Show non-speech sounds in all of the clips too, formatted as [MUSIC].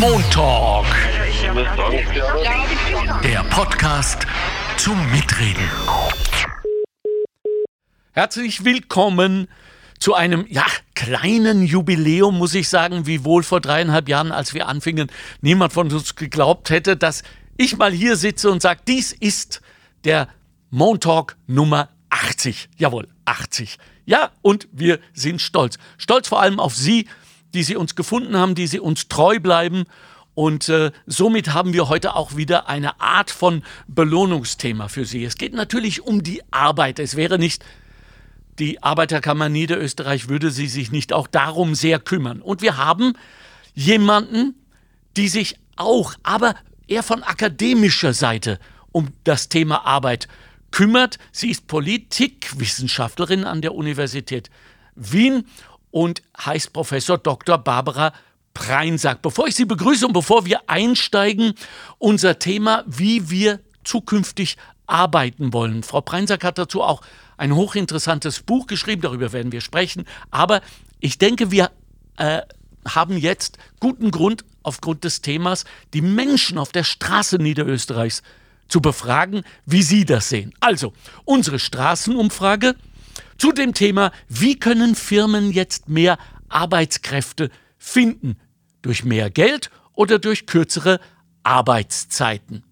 Montalk. Der Podcast zum Mitreden. Herzlich willkommen zu einem, ja, kleinen Jubiläum, muss ich sagen, wie wohl vor dreieinhalb Jahren, als wir anfingen, niemand von uns geglaubt hätte, dass ich mal hier sitze und sage, dies ist der Montalk Nummer 80. Jawohl, 80. Ja, und wir sind stolz. Stolz vor allem auf Sie, die Sie uns gefunden haben, die Sie uns treu bleiben. Und äh, somit haben wir heute auch wieder eine Art von Belohnungsthema für Sie. Es geht natürlich um die Arbeit. Es wäre nicht die Arbeiterkammer Niederösterreich, würde sie sich nicht auch darum sehr kümmern. Und wir haben jemanden, die sich auch, aber eher von akademischer Seite um das Thema Arbeit kümmert. Sie ist Politikwissenschaftlerin an der Universität Wien und heißt Professor Dr. Barbara Preinsack. Bevor ich Sie begrüße und bevor wir einsteigen, unser Thema, wie wir zukünftig arbeiten wollen. Frau Preinsack hat dazu auch ein hochinteressantes Buch geschrieben, darüber werden wir sprechen. Aber ich denke, wir äh, haben jetzt guten Grund, aufgrund des Themas, die Menschen auf der Straße Niederösterreichs zu befragen, wie sie das sehen. Also, unsere Straßenumfrage zu dem Thema, wie können Firmen jetzt mehr Arbeitskräfte finden? Durch mehr Geld oder durch kürzere Arbeitszeiten?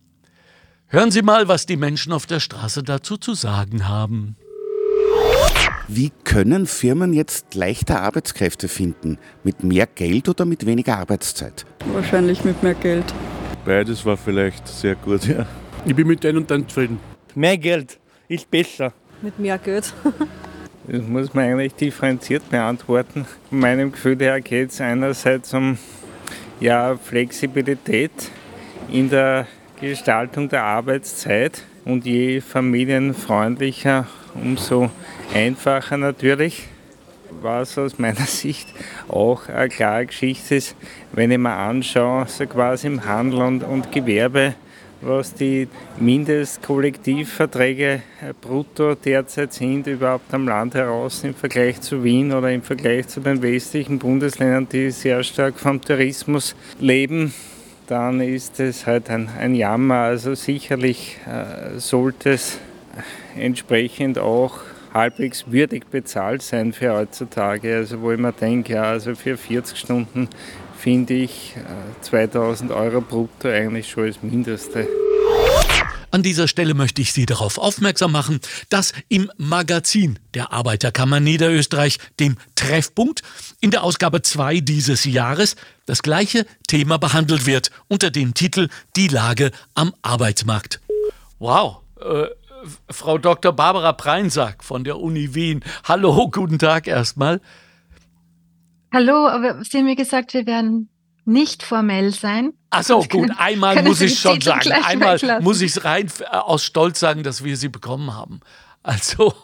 Hören Sie mal, was die Menschen auf der Straße dazu zu sagen haben. Wie können Firmen jetzt leichter Arbeitskräfte finden? Mit mehr Geld oder mit weniger Arbeitszeit? Wahrscheinlich mit mehr Geld. Beides war vielleicht sehr gut, ja. Ich bin mit denen dann zufrieden. Mehr Geld ist besser. Mit mehr Geld. [LAUGHS] das muss man eigentlich differenziert beantworten. Von meinem Gefühl her geht es einerseits um ja, Flexibilität in der Gestaltung der Arbeitszeit und je familienfreundlicher, umso einfacher natürlich. Was aus meiner [LAUGHS] Sicht auch eine klare Geschichte ist, wenn ich mir anschaue, so quasi im Handel und, und Gewerbe, was die Mindestkollektivverträge äh, brutto derzeit sind, überhaupt am Land heraus im Vergleich zu Wien oder im Vergleich zu den westlichen Bundesländern, die sehr stark vom Tourismus leben, dann ist es halt ein, ein Jammer. Also sicherlich äh, sollte es entsprechend auch halbwegs würdig bezahlt sein für heutzutage. Also wo ich mir denke, ja, also für 40 Stunden finde ich 2000 äh, Euro brutto eigentlich schon das Mindeste. An dieser Stelle möchte ich Sie darauf aufmerksam machen, dass im Magazin der Arbeiterkammer Niederösterreich, dem Treffpunkt, in der Ausgabe 2 dieses Jahres das gleiche Thema behandelt wird unter dem Titel Die Lage am Arbeitsmarkt. Wow, äh, Frau Dr. Barbara Preinsack von der Uni Wien. Hallo, guten Tag erstmal. Hallo, aber Sie haben mir gesagt, wir werden nicht formell sein. Ach so, [LAUGHS] gut, einmal muss ich schon Titel sagen. Einmal weglassen. muss ich es rein äh, aus Stolz sagen, dass wir sie bekommen haben. Also,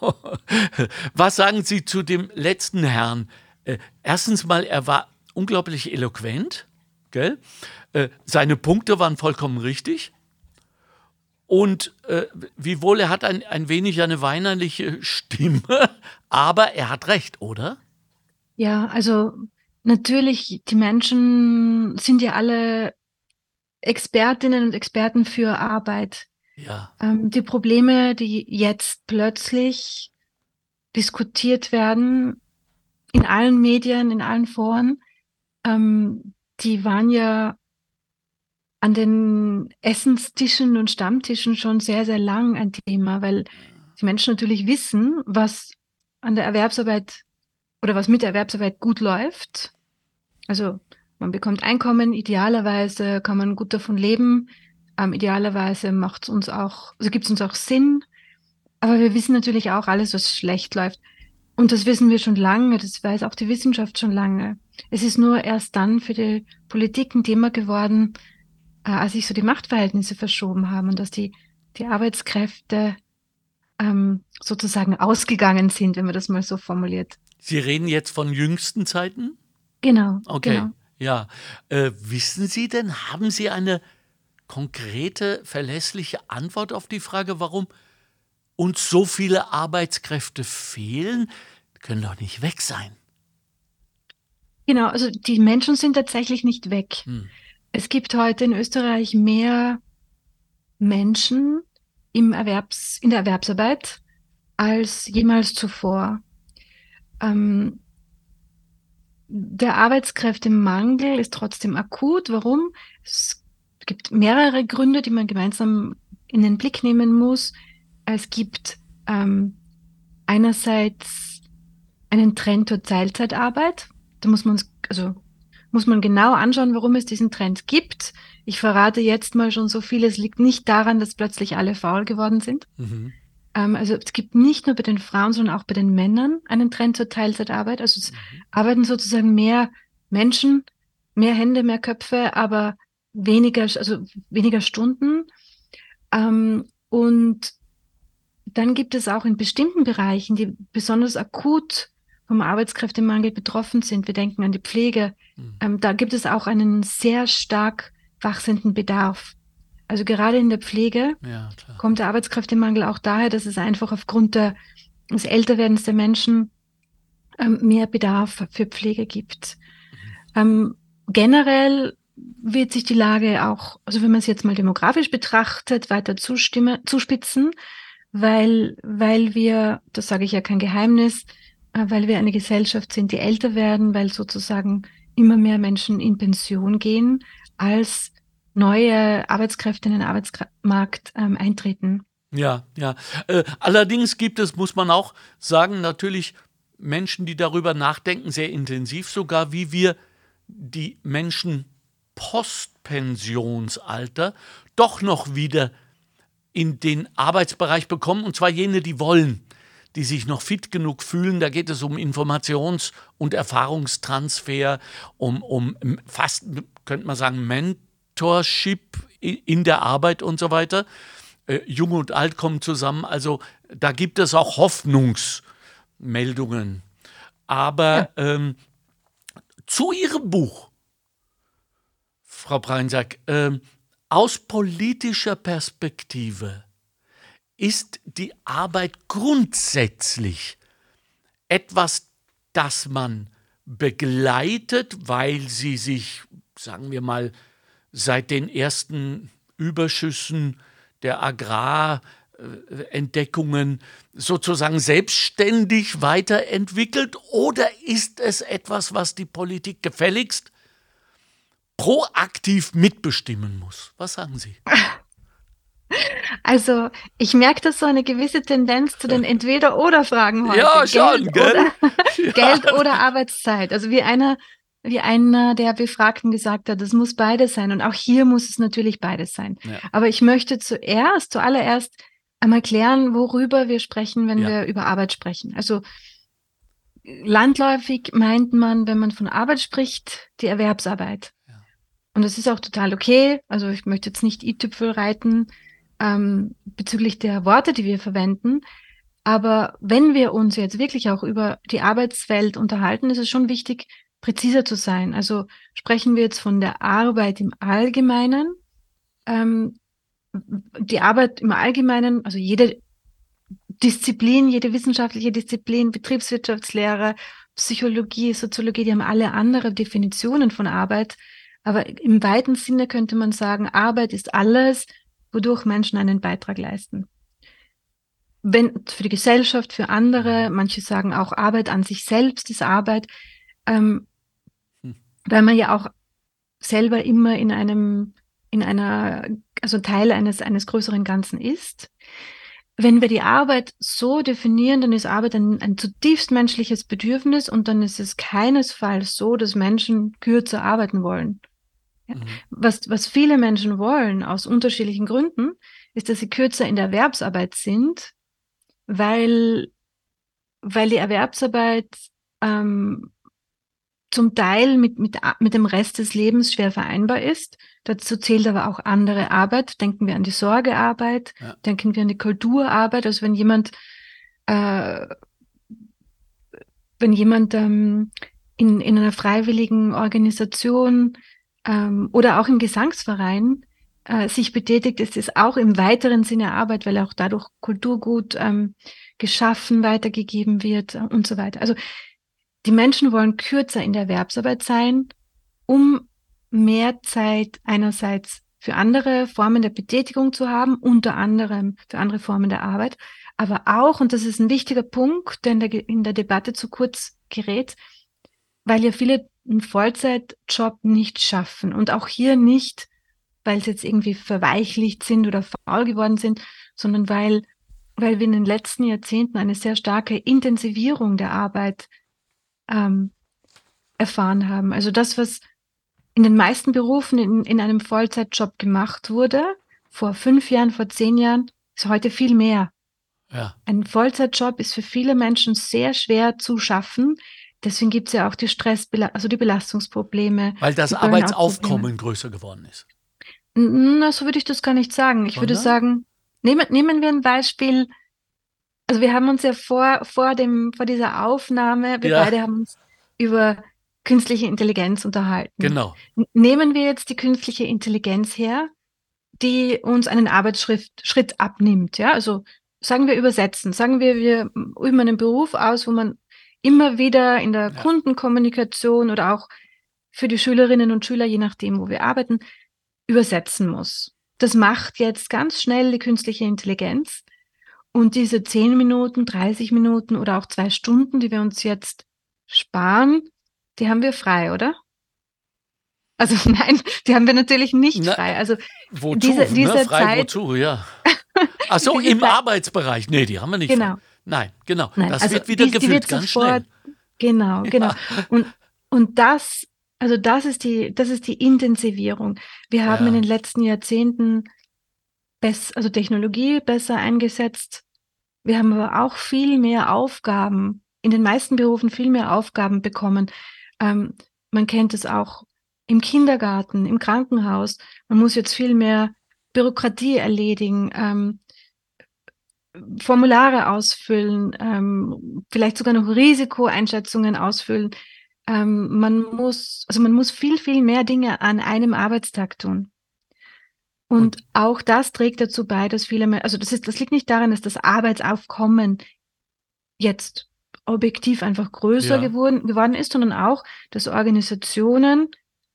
[LAUGHS] was sagen Sie zu dem letzten Herrn? Äh, erstens mal, er war unglaublich eloquent, gell? Äh, seine Punkte waren vollkommen richtig. Und äh, wiewohl er hat ein, ein wenig eine weinerliche Stimme, [LAUGHS] aber er hat recht, oder? Ja, also natürlich, die Menschen sind ja alle Expertinnen und Experten für Arbeit. Ja. Ähm, die Probleme, die jetzt plötzlich diskutiert werden, in allen Medien, in allen Foren, ähm, die waren ja an den Essenstischen und Stammtischen schon sehr, sehr lang ein Thema, weil die Menschen natürlich wissen, was an der Erwerbsarbeit oder was mit Erwerbsarbeit gut läuft. Also man bekommt Einkommen, idealerweise kann man gut davon leben, ähm, idealerweise macht es uns auch, also gibt es uns auch Sinn, aber wir wissen natürlich auch alles, was schlecht läuft. Und das wissen wir schon lange, das weiß auch die Wissenschaft schon lange. Es ist nur erst dann für die Politik ein Thema geworden, äh, als sich so die Machtverhältnisse verschoben haben und dass die, die Arbeitskräfte ähm, sozusagen ausgegangen sind, wenn man das mal so formuliert. Sie reden jetzt von jüngsten Zeiten? Genau. Okay. Genau. Ja. Äh, wissen Sie denn, haben Sie eine konkrete, verlässliche Antwort auf die Frage, warum uns so viele Arbeitskräfte fehlen? Die können doch nicht weg sein. Genau, also die Menschen sind tatsächlich nicht weg. Hm. Es gibt heute in Österreich mehr Menschen im Erwerbs, in der Erwerbsarbeit als jemals zuvor. Ähm, der Arbeitskräftemangel ist trotzdem akut. Warum? Es gibt mehrere Gründe, die man gemeinsam in den Blick nehmen muss. Es gibt ähm, einerseits einen Trend zur Teilzeitarbeit. Da muss man also muss man genau anschauen, warum es diesen Trend gibt. Ich verrate jetzt mal schon so viel. Es liegt nicht daran, dass plötzlich alle faul geworden sind. Mhm. Ähm, also es gibt nicht nur bei den Frauen, sondern auch bei den Männern einen Trend zur Teilzeitarbeit. Also es mhm. arbeiten sozusagen mehr Menschen, mehr Hände, mehr Köpfe, aber weniger, also weniger Stunden. Ähm, und dann gibt es auch in bestimmten Bereichen, die besonders akut vom Arbeitskräftemangel betroffen sind. Wir denken an die Pflege. Mhm. Ähm, da gibt es auch einen sehr stark wachsenden Bedarf. Also gerade in der Pflege ja, kommt der Arbeitskräftemangel auch daher, dass es einfach aufgrund der, des Älterwerdens der Menschen ähm, mehr Bedarf für Pflege gibt. Mhm. Ähm, generell wird sich die Lage auch, also wenn man es jetzt mal demografisch betrachtet, weiter zustimme, zuspitzen, weil, weil wir, das sage ich ja kein Geheimnis, äh, weil wir eine Gesellschaft sind, die älter werden, weil sozusagen immer mehr Menschen in Pension gehen, als neue Arbeitskräfte in den Arbeitsmarkt ähm, eintreten. Ja, ja. Äh, allerdings gibt es, muss man auch sagen, natürlich Menschen, die darüber nachdenken, sehr intensiv sogar, wie wir die Menschen Postpensionsalter doch noch wieder in den Arbeitsbereich bekommen, und zwar jene, die wollen, die sich noch fit genug fühlen. Da geht es um Informations- und Erfahrungstransfer, um, um fast, könnte man sagen, Mentorship in der Arbeit und so weiter. Äh, Jung und Alt kommen zusammen. Also da gibt es auch Hoffnungsmeldungen. Aber ja. ähm, zu Ihrem Buch, Frau Breinsack, ähm, aus politischer Perspektive ist die Arbeit grundsätzlich etwas, das man begleitet, weil sie sich, sagen wir mal, seit den ersten Überschüssen der Agrarentdeckungen sozusagen selbstständig weiterentwickelt? Oder ist es etwas, was die Politik gefälligst proaktiv mitbestimmen muss. Was sagen Sie? Also, ich merke da so eine gewisse Tendenz zu den Entweder-Oder-Fragen heute. Ja, schon, Geld gell? Oder, [LAUGHS] ja. Geld oder Arbeitszeit. Also, wie einer, wie einer der Befragten gesagt hat, es muss beides sein. Und auch hier muss es natürlich beides sein. Ja. Aber ich möchte zuerst, zuallererst einmal klären, worüber wir sprechen, wenn ja. wir über Arbeit sprechen. Also, landläufig meint man, wenn man von Arbeit spricht, die Erwerbsarbeit. Und das ist auch total okay. Also ich möchte jetzt nicht i-Tüpfel reiten ähm, bezüglich der Worte, die wir verwenden. Aber wenn wir uns jetzt wirklich auch über die Arbeitswelt unterhalten, ist es schon wichtig, präziser zu sein. Also sprechen wir jetzt von der Arbeit im Allgemeinen. Ähm, die Arbeit im Allgemeinen, also jede Disziplin, jede wissenschaftliche Disziplin, Betriebswirtschaftslehre, Psychologie, Soziologie, die haben alle andere Definitionen von Arbeit. Aber im weiten Sinne könnte man sagen, Arbeit ist alles, wodurch Menschen einen Beitrag leisten. Wenn für die Gesellschaft, für andere, manche sagen auch Arbeit an sich selbst ist Arbeit, ähm, hm. Weil man ja auch selber immer in einem, in einer, also Teil eines, eines größeren Ganzen ist. Wenn wir die Arbeit so definieren, dann ist Arbeit ein, ein zutiefst menschliches Bedürfnis und dann ist es keinesfalls so, dass Menschen kürzer arbeiten wollen. Mhm. Was, was viele Menschen wollen, aus unterschiedlichen Gründen, ist, dass sie kürzer in der Erwerbsarbeit sind, weil, weil die Erwerbsarbeit ähm, zum Teil mit, mit, mit dem Rest des Lebens schwer vereinbar ist. Dazu zählt aber auch andere Arbeit. Denken wir an die Sorgearbeit, ja. denken wir an die Kulturarbeit. Also wenn jemand, äh, wenn jemand ähm, in, in einer freiwilligen Organisation ähm, oder auch im Gesangsverein äh, sich betätigt, ist es auch im weiteren Sinne Arbeit, weil auch dadurch Kulturgut ähm, geschaffen, weitergegeben wird äh, und so weiter. Also die Menschen wollen kürzer in der Erwerbsarbeit sein, um mehr Zeit einerseits für andere Formen der Betätigung zu haben, unter anderem für andere Formen der Arbeit, aber auch, und das ist ein wichtiger Punkt, der in der, in der Debatte zu kurz gerät, weil ja viele einen Vollzeitjob nicht schaffen und auch hier nicht, weil sie jetzt irgendwie verweichlicht sind oder faul geworden sind, sondern weil, weil wir in den letzten Jahrzehnten eine sehr starke Intensivierung der Arbeit ähm, erfahren haben. Also das, was in den meisten Berufen in, in einem Vollzeitjob gemacht wurde, vor fünf Jahren, vor zehn Jahren, ist heute viel mehr. Ja. Ein Vollzeitjob ist für viele Menschen sehr schwer zu schaffen. Deswegen gibt es ja auch die Stress, also die Belastungsprobleme. Weil das Arbeitsaufkommen größer geworden ist. Na, so würde ich das gar nicht sagen. Ich Sondern? würde sagen, nehmen, nehmen wir ein Beispiel. Also wir haben uns ja vor, vor, dem, vor dieser Aufnahme, wir ja. beide haben uns über künstliche Intelligenz unterhalten. Genau. Nehmen wir jetzt die künstliche Intelligenz her, die uns einen Arbeitsschritt Schritt abnimmt. Ja, also sagen wir übersetzen, sagen wir, wir üben einen Beruf aus, wo man immer wieder in der ja. Kundenkommunikation oder auch für die Schülerinnen und Schüler, je nachdem, wo wir arbeiten, übersetzen muss. Das macht jetzt ganz schnell die künstliche Intelligenz. Und diese 10 Minuten, 30 Minuten oder auch zwei Stunden, die wir uns jetzt sparen, die haben wir frei, oder? Also [LAUGHS] nein, die haben wir natürlich nicht Na, frei. Also wozu, diese, ne? diese ne? frei Zeit, wozu, ja. [LAUGHS] Ach so, im Zeit, Arbeitsbereich. Nee, die haben wir nicht genau. frei. Nein, genau. Nein, das also wird wieder die, gefüllt, die wird ganz sofort, schnell. Genau, genau. Ja. Und, und das, also das ist die, das ist die Intensivierung. Wir haben ja. in den letzten Jahrzehnten also Technologie besser eingesetzt. Wir haben aber auch viel mehr Aufgaben, in den meisten Berufen viel mehr Aufgaben bekommen. Ähm, man kennt es auch im Kindergarten, im Krankenhaus. Man muss jetzt viel mehr Bürokratie erledigen, ähm, Formulare ausfüllen, ähm, vielleicht sogar noch Risikoeinschätzungen ausfüllen. Ähm, man muss, also man muss viel, viel mehr Dinge an einem Arbeitstag tun. Und, Und auch das trägt dazu bei, dass viele mehr, also das ist, das liegt nicht daran, dass das Arbeitsaufkommen jetzt objektiv einfach größer ja. geworden, geworden ist, sondern auch, dass Organisationen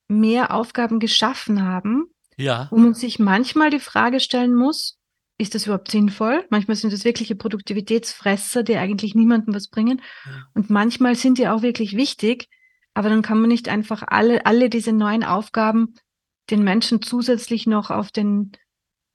mehr Aufgaben geschaffen haben, ja. wo man sich manchmal die Frage stellen muss, ist das überhaupt sinnvoll? Manchmal sind das wirkliche Produktivitätsfresser, die eigentlich niemandem was bringen. Ja. Und manchmal sind die auch wirklich wichtig, aber dann kann man nicht einfach alle, alle diese neuen Aufgaben den Menschen zusätzlich noch auf den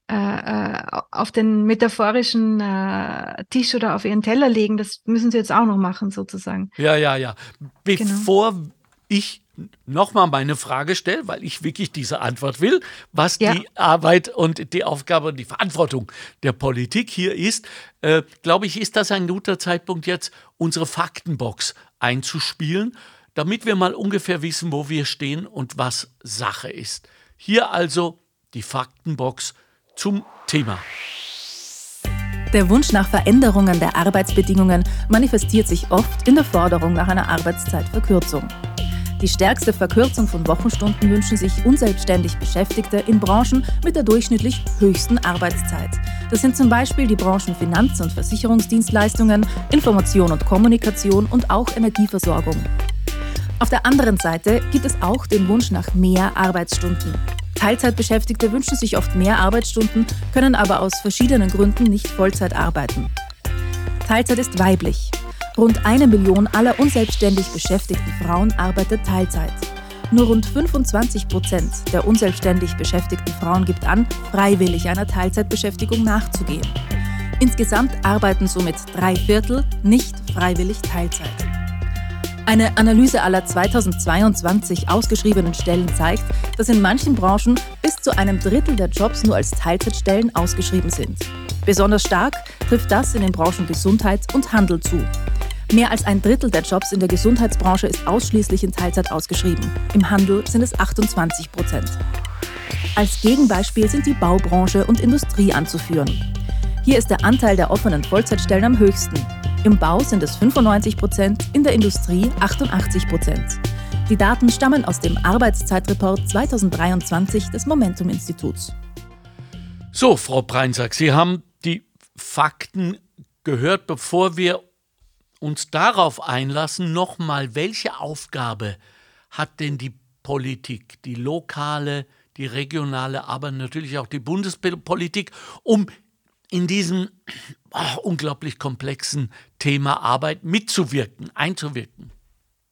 äh, äh, auf den metaphorischen äh, Tisch oder auf ihren Teller legen. Das müssen sie jetzt auch noch machen, sozusagen. Ja, ja, ja. Bevor genau. ich nochmal meine Frage stelle, weil ich wirklich diese Antwort will, was ja. die Arbeit und die Aufgabe und die Verantwortung der Politik hier ist, äh, glaube ich, ist das ein guter Zeitpunkt jetzt, unsere Faktenbox einzuspielen, damit wir mal ungefähr wissen, wo wir stehen und was Sache ist. Hier also die Faktenbox zum Thema. Der Wunsch nach Veränderungen der Arbeitsbedingungen manifestiert sich oft in der Forderung nach einer Arbeitszeitverkürzung. Die stärkste Verkürzung von Wochenstunden wünschen sich unselbstständig Beschäftigte in Branchen mit der durchschnittlich höchsten Arbeitszeit. Das sind zum Beispiel die Branchen Finanz- und Versicherungsdienstleistungen, Information und Kommunikation und auch Energieversorgung. Auf der anderen Seite gibt es auch den Wunsch nach mehr Arbeitsstunden. Teilzeitbeschäftigte wünschen sich oft mehr Arbeitsstunden, können aber aus verschiedenen Gründen nicht Vollzeit arbeiten. Teilzeit ist weiblich. Rund eine Million aller unselbstständig beschäftigten Frauen arbeitet Teilzeit. Nur rund 25 Prozent der unselbstständig beschäftigten Frauen gibt an, freiwillig einer Teilzeitbeschäftigung nachzugehen. Insgesamt arbeiten somit drei Viertel nicht freiwillig Teilzeit. Eine Analyse aller 2022 ausgeschriebenen Stellen zeigt, dass in manchen Branchen bis zu einem Drittel der Jobs nur als Teilzeitstellen ausgeschrieben sind. Besonders stark trifft das in den Branchen Gesundheit und Handel zu. Mehr als ein Drittel der Jobs in der Gesundheitsbranche ist ausschließlich in Teilzeit ausgeschrieben. Im Handel sind es 28 Prozent. Als Gegenbeispiel sind die Baubranche und Industrie anzuführen. Hier ist der Anteil der offenen Vollzeitstellen am höchsten. Im Bau sind es 95 Prozent, in der Industrie 88 Prozent. Die Daten stammen aus dem Arbeitszeitreport 2023 des Momentum-Instituts. So, Frau Preinsack, Sie haben die Fakten gehört, bevor wir uns darauf einlassen, nochmal, welche Aufgabe hat denn die Politik, die lokale, die regionale, aber natürlich auch die Bundespolitik, um in diesem oh, unglaublich komplexen Thema Arbeit mitzuwirken, einzuwirken?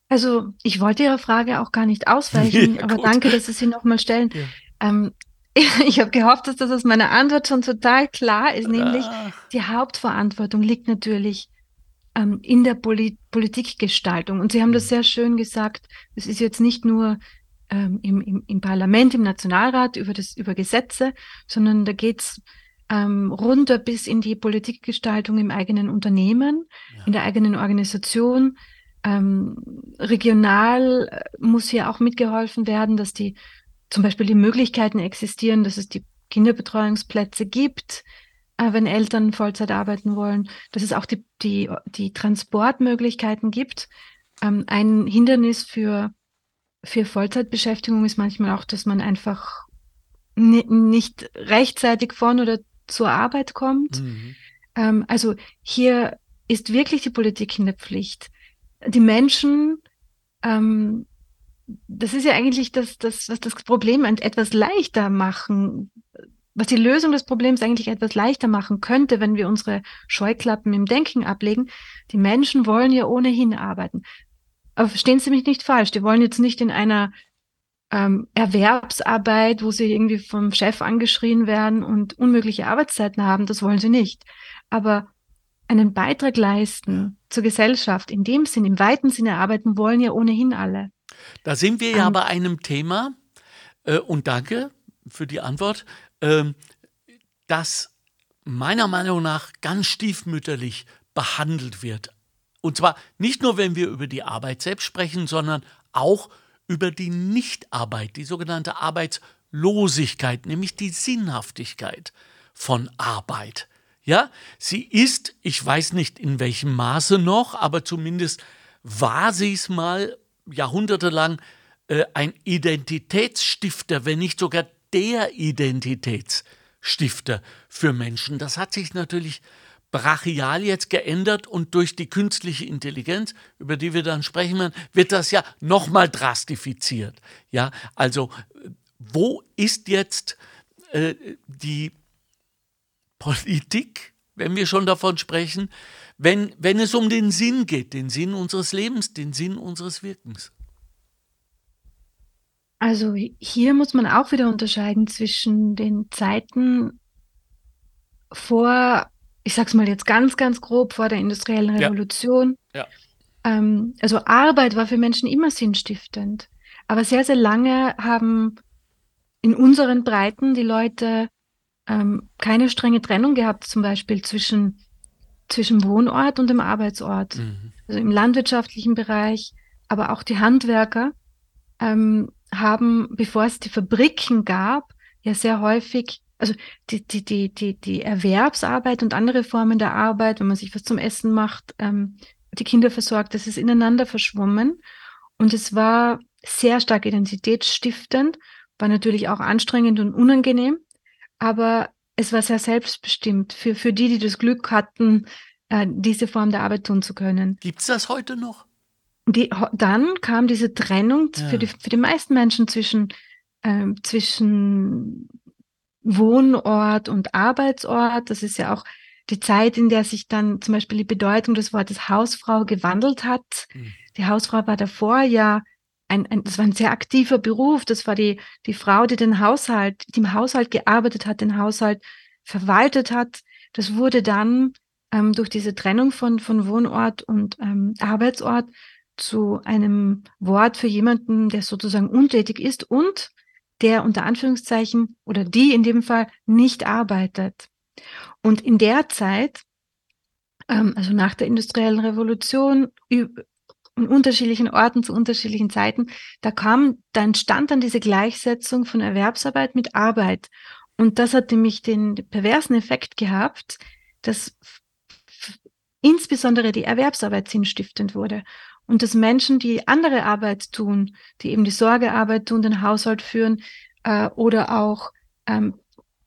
Also ich wollte Ihrer Frage auch gar nicht ausweichen, [LAUGHS] ja, aber danke, dass Sie sie nochmal stellen. Ja. Ähm, [LAUGHS] ich habe gehofft, dass das aus meiner Antwort schon total klar ist, nämlich ah. die Hauptverantwortung liegt natürlich ähm, in der Poli Politikgestaltung. Und Sie haben das mhm. sehr schön gesagt, es ist jetzt nicht nur ähm, im, im, im, Parlament, im Nationalrat über, das, über Gesetze, sondern da geht's ähm, runter bis in die Politikgestaltung im eigenen Unternehmen, ja. in der eigenen Organisation. Ähm, regional äh, muss hier auch mitgeholfen werden, dass die zum Beispiel die Möglichkeiten existieren, dass es die Kinderbetreuungsplätze gibt, äh, wenn Eltern Vollzeit arbeiten wollen, dass es auch die, die, die Transportmöglichkeiten gibt. Ähm, ein Hindernis für, für Vollzeitbeschäftigung ist manchmal auch, dass man einfach nicht rechtzeitig von oder zur Arbeit kommt. Mhm. Ähm, also hier ist wirklich die Politik in der Pflicht. Die Menschen ähm, das ist ja eigentlich das, das, was das Problem etwas leichter machen, was die Lösung des Problems eigentlich etwas leichter machen könnte, wenn wir unsere Scheuklappen im Denken ablegen. Die Menschen wollen ja ohnehin arbeiten. Aber verstehen Sie mich nicht falsch, die wollen jetzt nicht in einer ähm, Erwerbsarbeit, wo sie irgendwie vom Chef angeschrien werden und unmögliche Arbeitszeiten haben, das wollen sie nicht. Aber einen Beitrag leisten zur Gesellschaft, in dem Sinn, im weiten Sinne arbeiten wollen ja ohnehin alle. Da sind wir ja um, bei einem Thema, äh, und danke für die Antwort, äh, das meiner Meinung nach ganz stiefmütterlich behandelt wird. Und zwar nicht nur, wenn wir über die Arbeit selbst sprechen, sondern auch über die Nichtarbeit, die sogenannte Arbeitslosigkeit, nämlich die Sinnhaftigkeit von Arbeit. Ja, sie ist, ich weiß nicht in welchem Maße noch, aber zumindest war sie es mal jahrhundertelang äh, ein Identitätsstifter, wenn nicht sogar der Identitätsstifter für Menschen. Das hat sich natürlich brachial jetzt geändert und durch die künstliche Intelligenz, über die wir dann sprechen werden, wird das ja nochmal drastifiziert. Ja, also wo ist jetzt äh, die Politik, wenn wir schon davon sprechen, wenn, wenn es um den Sinn geht, den Sinn unseres Lebens, den Sinn unseres Wirkens? Also hier muss man auch wieder unterscheiden zwischen den Zeiten vor, ich sag's mal jetzt ganz, ganz grob, vor der industriellen Revolution. Ja. ja. Ähm, also Arbeit war für Menschen immer sinnstiftend. Aber sehr, sehr lange haben in unseren Breiten die Leute ähm, keine strenge Trennung gehabt, zum Beispiel zwischen zwischen Wohnort und dem Arbeitsort. Mhm. Also im landwirtschaftlichen Bereich, aber auch die Handwerker ähm, haben, bevor es die Fabriken gab, ja sehr häufig, also die, die, die, die, die Erwerbsarbeit und andere Formen der Arbeit, wenn man sich was zum Essen macht, ähm, die Kinder versorgt, das ist ineinander verschwommen. Und es war sehr stark identitätsstiftend, war natürlich auch anstrengend und unangenehm, aber es war sehr selbstbestimmt für, für die, die das Glück hatten, äh, diese Form der Arbeit tun zu können. Gibt es das heute noch? Die, dann kam diese Trennung ja. für, die, für die meisten Menschen zwischen, äh, zwischen Wohnort und Arbeitsort. Das ist ja auch die Zeit, in der sich dann zum Beispiel die Bedeutung des Wortes Hausfrau gewandelt hat. Mhm. Die Hausfrau war davor ja ein, ein, das war ein sehr aktiver Beruf. Das war die, die Frau, die den Haushalt, die im Haushalt gearbeitet hat, den Haushalt verwaltet hat. Das wurde dann ähm, durch diese Trennung von, von Wohnort und ähm, Arbeitsort zu einem Wort für jemanden, der sozusagen untätig ist und der unter Anführungszeichen oder die in dem Fall nicht arbeitet. Und in der Zeit, ähm, also nach der industriellen Revolution, an unterschiedlichen Orten zu unterschiedlichen Zeiten, da kam, da entstand dann diese Gleichsetzung von Erwerbsarbeit mit Arbeit. Und das hat nämlich den perversen Effekt gehabt, dass insbesondere die Erwerbsarbeit sinnstiftend wurde. Und dass Menschen, die andere Arbeit tun, die eben die Sorgearbeit tun, den Haushalt führen äh, oder auch ähm,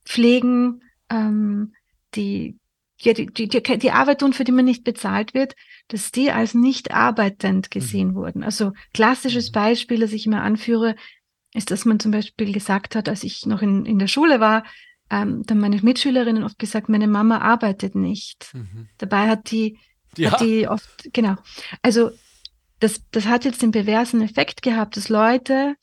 pflegen, ähm, die, ja, die, die, die Arbeit tun, für die man nicht bezahlt wird, dass die als nicht arbeitend gesehen mhm. wurden. Also klassisches mhm. Beispiel, das ich immer anführe, ist, dass man zum Beispiel gesagt hat, als ich noch in, in der Schule war, ähm, dann meine Mitschülerinnen oft gesagt, meine Mama arbeitet nicht. Mhm. Dabei hat die, ja. hat die oft, genau. Also das, das hat jetzt den perversen Effekt gehabt, dass Leute,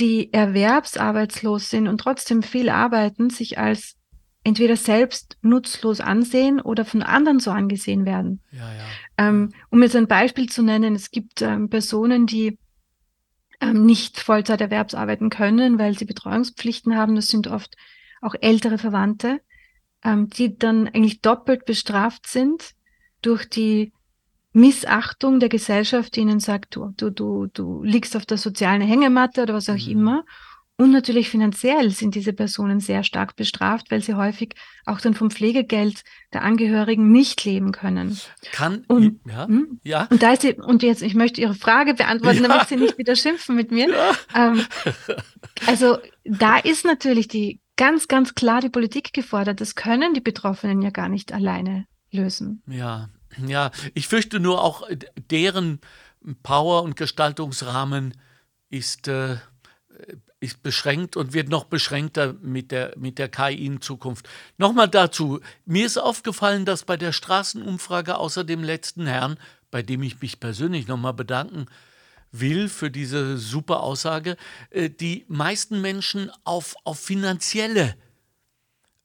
die erwerbsarbeitslos sind und trotzdem viel arbeiten, sich als entweder selbst nutzlos ansehen oder von anderen so angesehen werden. Ja, ja. Ähm, um jetzt ein Beispiel zu nennen, es gibt ähm, Personen, die ähm, nicht Vollzeit erwerbsarbeiten können, weil sie Betreuungspflichten haben. Das sind oft auch ältere Verwandte, ähm, die dann eigentlich doppelt bestraft sind durch die Missachtung der Gesellschaft, die ihnen sagt, du, du, du, du liegst auf der sozialen Hängematte oder was auch mhm. immer. Und natürlich finanziell sind diese Personen sehr stark bestraft, weil sie häufig auch dann vom Pflegegeld der Angehörigen nicht leben können. Kann und, ja, hm? ja. Und da ist sie, und jetzt, ich möchte Ihre Frage beantworten, ja. damit Sie nicht wieder schimpfen mit mir. [LAUGHS] Ja. Ähm, [LAUGHS] also da ist natürlich die ganz, ganz klar die Politik gefordert. Das können die Betroffenen ja gar nicht alleine lösen. Ja, ja. Ich fürchte nur auch deren Power und Gestaltungsrahmen ist äh, ist beschränkt und wird noch beschränkter mit der, mit der KI in Zukunft. Nochmal dazu. Mir ist aufgefallen, dass bei der Straßenumfrage außer dem letzten Herrn, bei dem ich mich persönlich nochmal bedanken will für diese super Aussage, äh, die meisten Menschen auf, auf finanzielle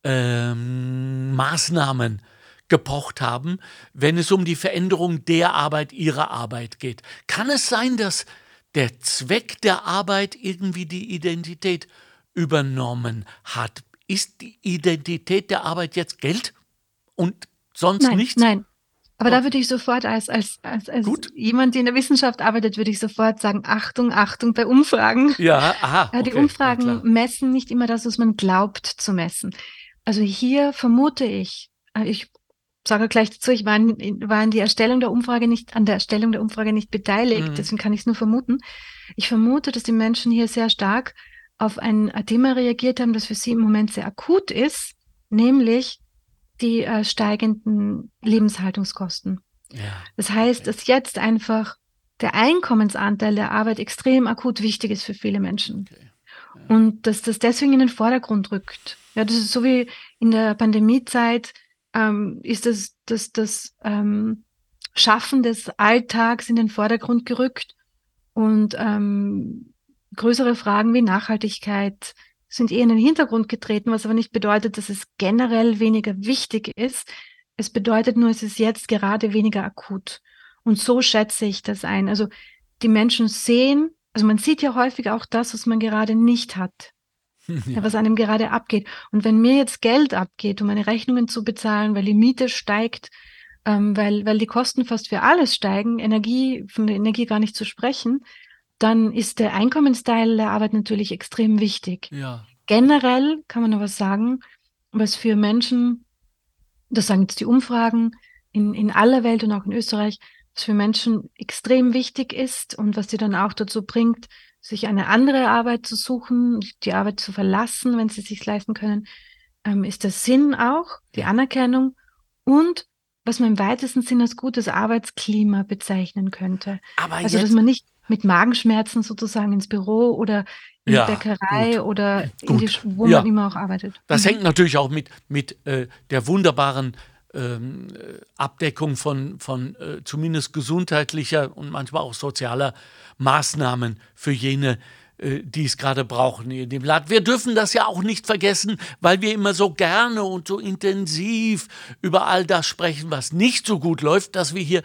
ähm, Maßnahmen gepocht haben, wenn es um die Veränderung der Arbeit, ihrer Arbeit geht. Kann es sein, dass der Zweck der Arbeit irgendwie die Identität übernommen hat. Ist die Identität der Arbeit jetzt Geld und sonst nein, nichts? Nein, aber da würde ich sofort als, als, als, als jemand, der in der Wissenschaft arbeitet, würde ich sofort sagen, Achtung, Achtung bei Umfragen. Ja, aha. Okay, die Umfragen ja, messen nicht immer das, was man glaubt zu messen. Also hier vermute ich, äh, ich sage gleich dazu, ich war in, war in die Erstellung der Umfrage nicht, an der Erstellung der Umfrage nicht beteiligt, mhm. deswegen kann ich es nur vermuten. Ich vermute, dass die Menschen hier sehr stark auf ein Thema reagiert haben, das für sie im Moment sehr akut ist, nämlich die äh, steigenden Lebenshaltungskosten. Ja. Das heißt, dass jetzt einfach der Einkommensanteil der Arbeit extrem akut wichtig ist für viele Menschen. Okay. Ja. Und dass das deswegen in den Vordergrund rückt. Ja, das ist so wie in der Pandemiezeit ähm, ist das, das, das ähm, Schaffen des Alltags in den Vordergrund gerückt und ähm, größere Fragen wie Nachhaltigkeit sind eher in den Hintergrund getreten, was aber nicht bedeutet, dass es generell weniger wichtig ist. Es bedeutet nur, es ist jetzt gerade weniger akut. Und so schätze ich das ein. Also die Menschen sehen, also man sieht ja häufig auch das, was man gerade nicht hat. Ja. was einem gerade abgeht. Und wenn mir jetzt Geld abgeht, um meine Rechnungen zu bezahlen, weil die Miete steigt, ähm, weil, weil die Kosten fast für alles steigen, Energie, von der Energie gar nicht zu sprechen, dann ist der Einkommensteil der Arbeit natürlich extrem wichtig. Ja. Generell kann man aber sagen, was für Menschen, das sagen jetzt die Umfragen in, in aller Welt und auch in Österreich, was für Menschen extrem wichtig ist und was sie dann auch dazu bringt, sich eine andere Arbeit zu suchen, die Arbeit zu verlassen, wenn sie es sich leisten können, ähm, ist der Sinn auch, die Anerkennung und was man im weitesten Sinn als gutes Arbeitsklima bezeichnen könnte. Aber also, dass man nicht mit Magenschmerzen sozusagen ins Büro oder in ja, die Bäckerei gut. oder gut. Die, wo ja. man immer auch arbeitet. Das mhm. hängt natürlich auch mit, mit äh, der wunderbaren ähm, Abdeckung von, von äh, zumindest gesundheitlicher und manchmal auch sozialer Maßnahmen für jene, äh, die es gerade brauchen in dem Land. Wir dürfen das ja auch nicht vergessen, weil wir immer so gerne und so intensiv über all das sprechen, was nicht so gut läuft, dass wir hier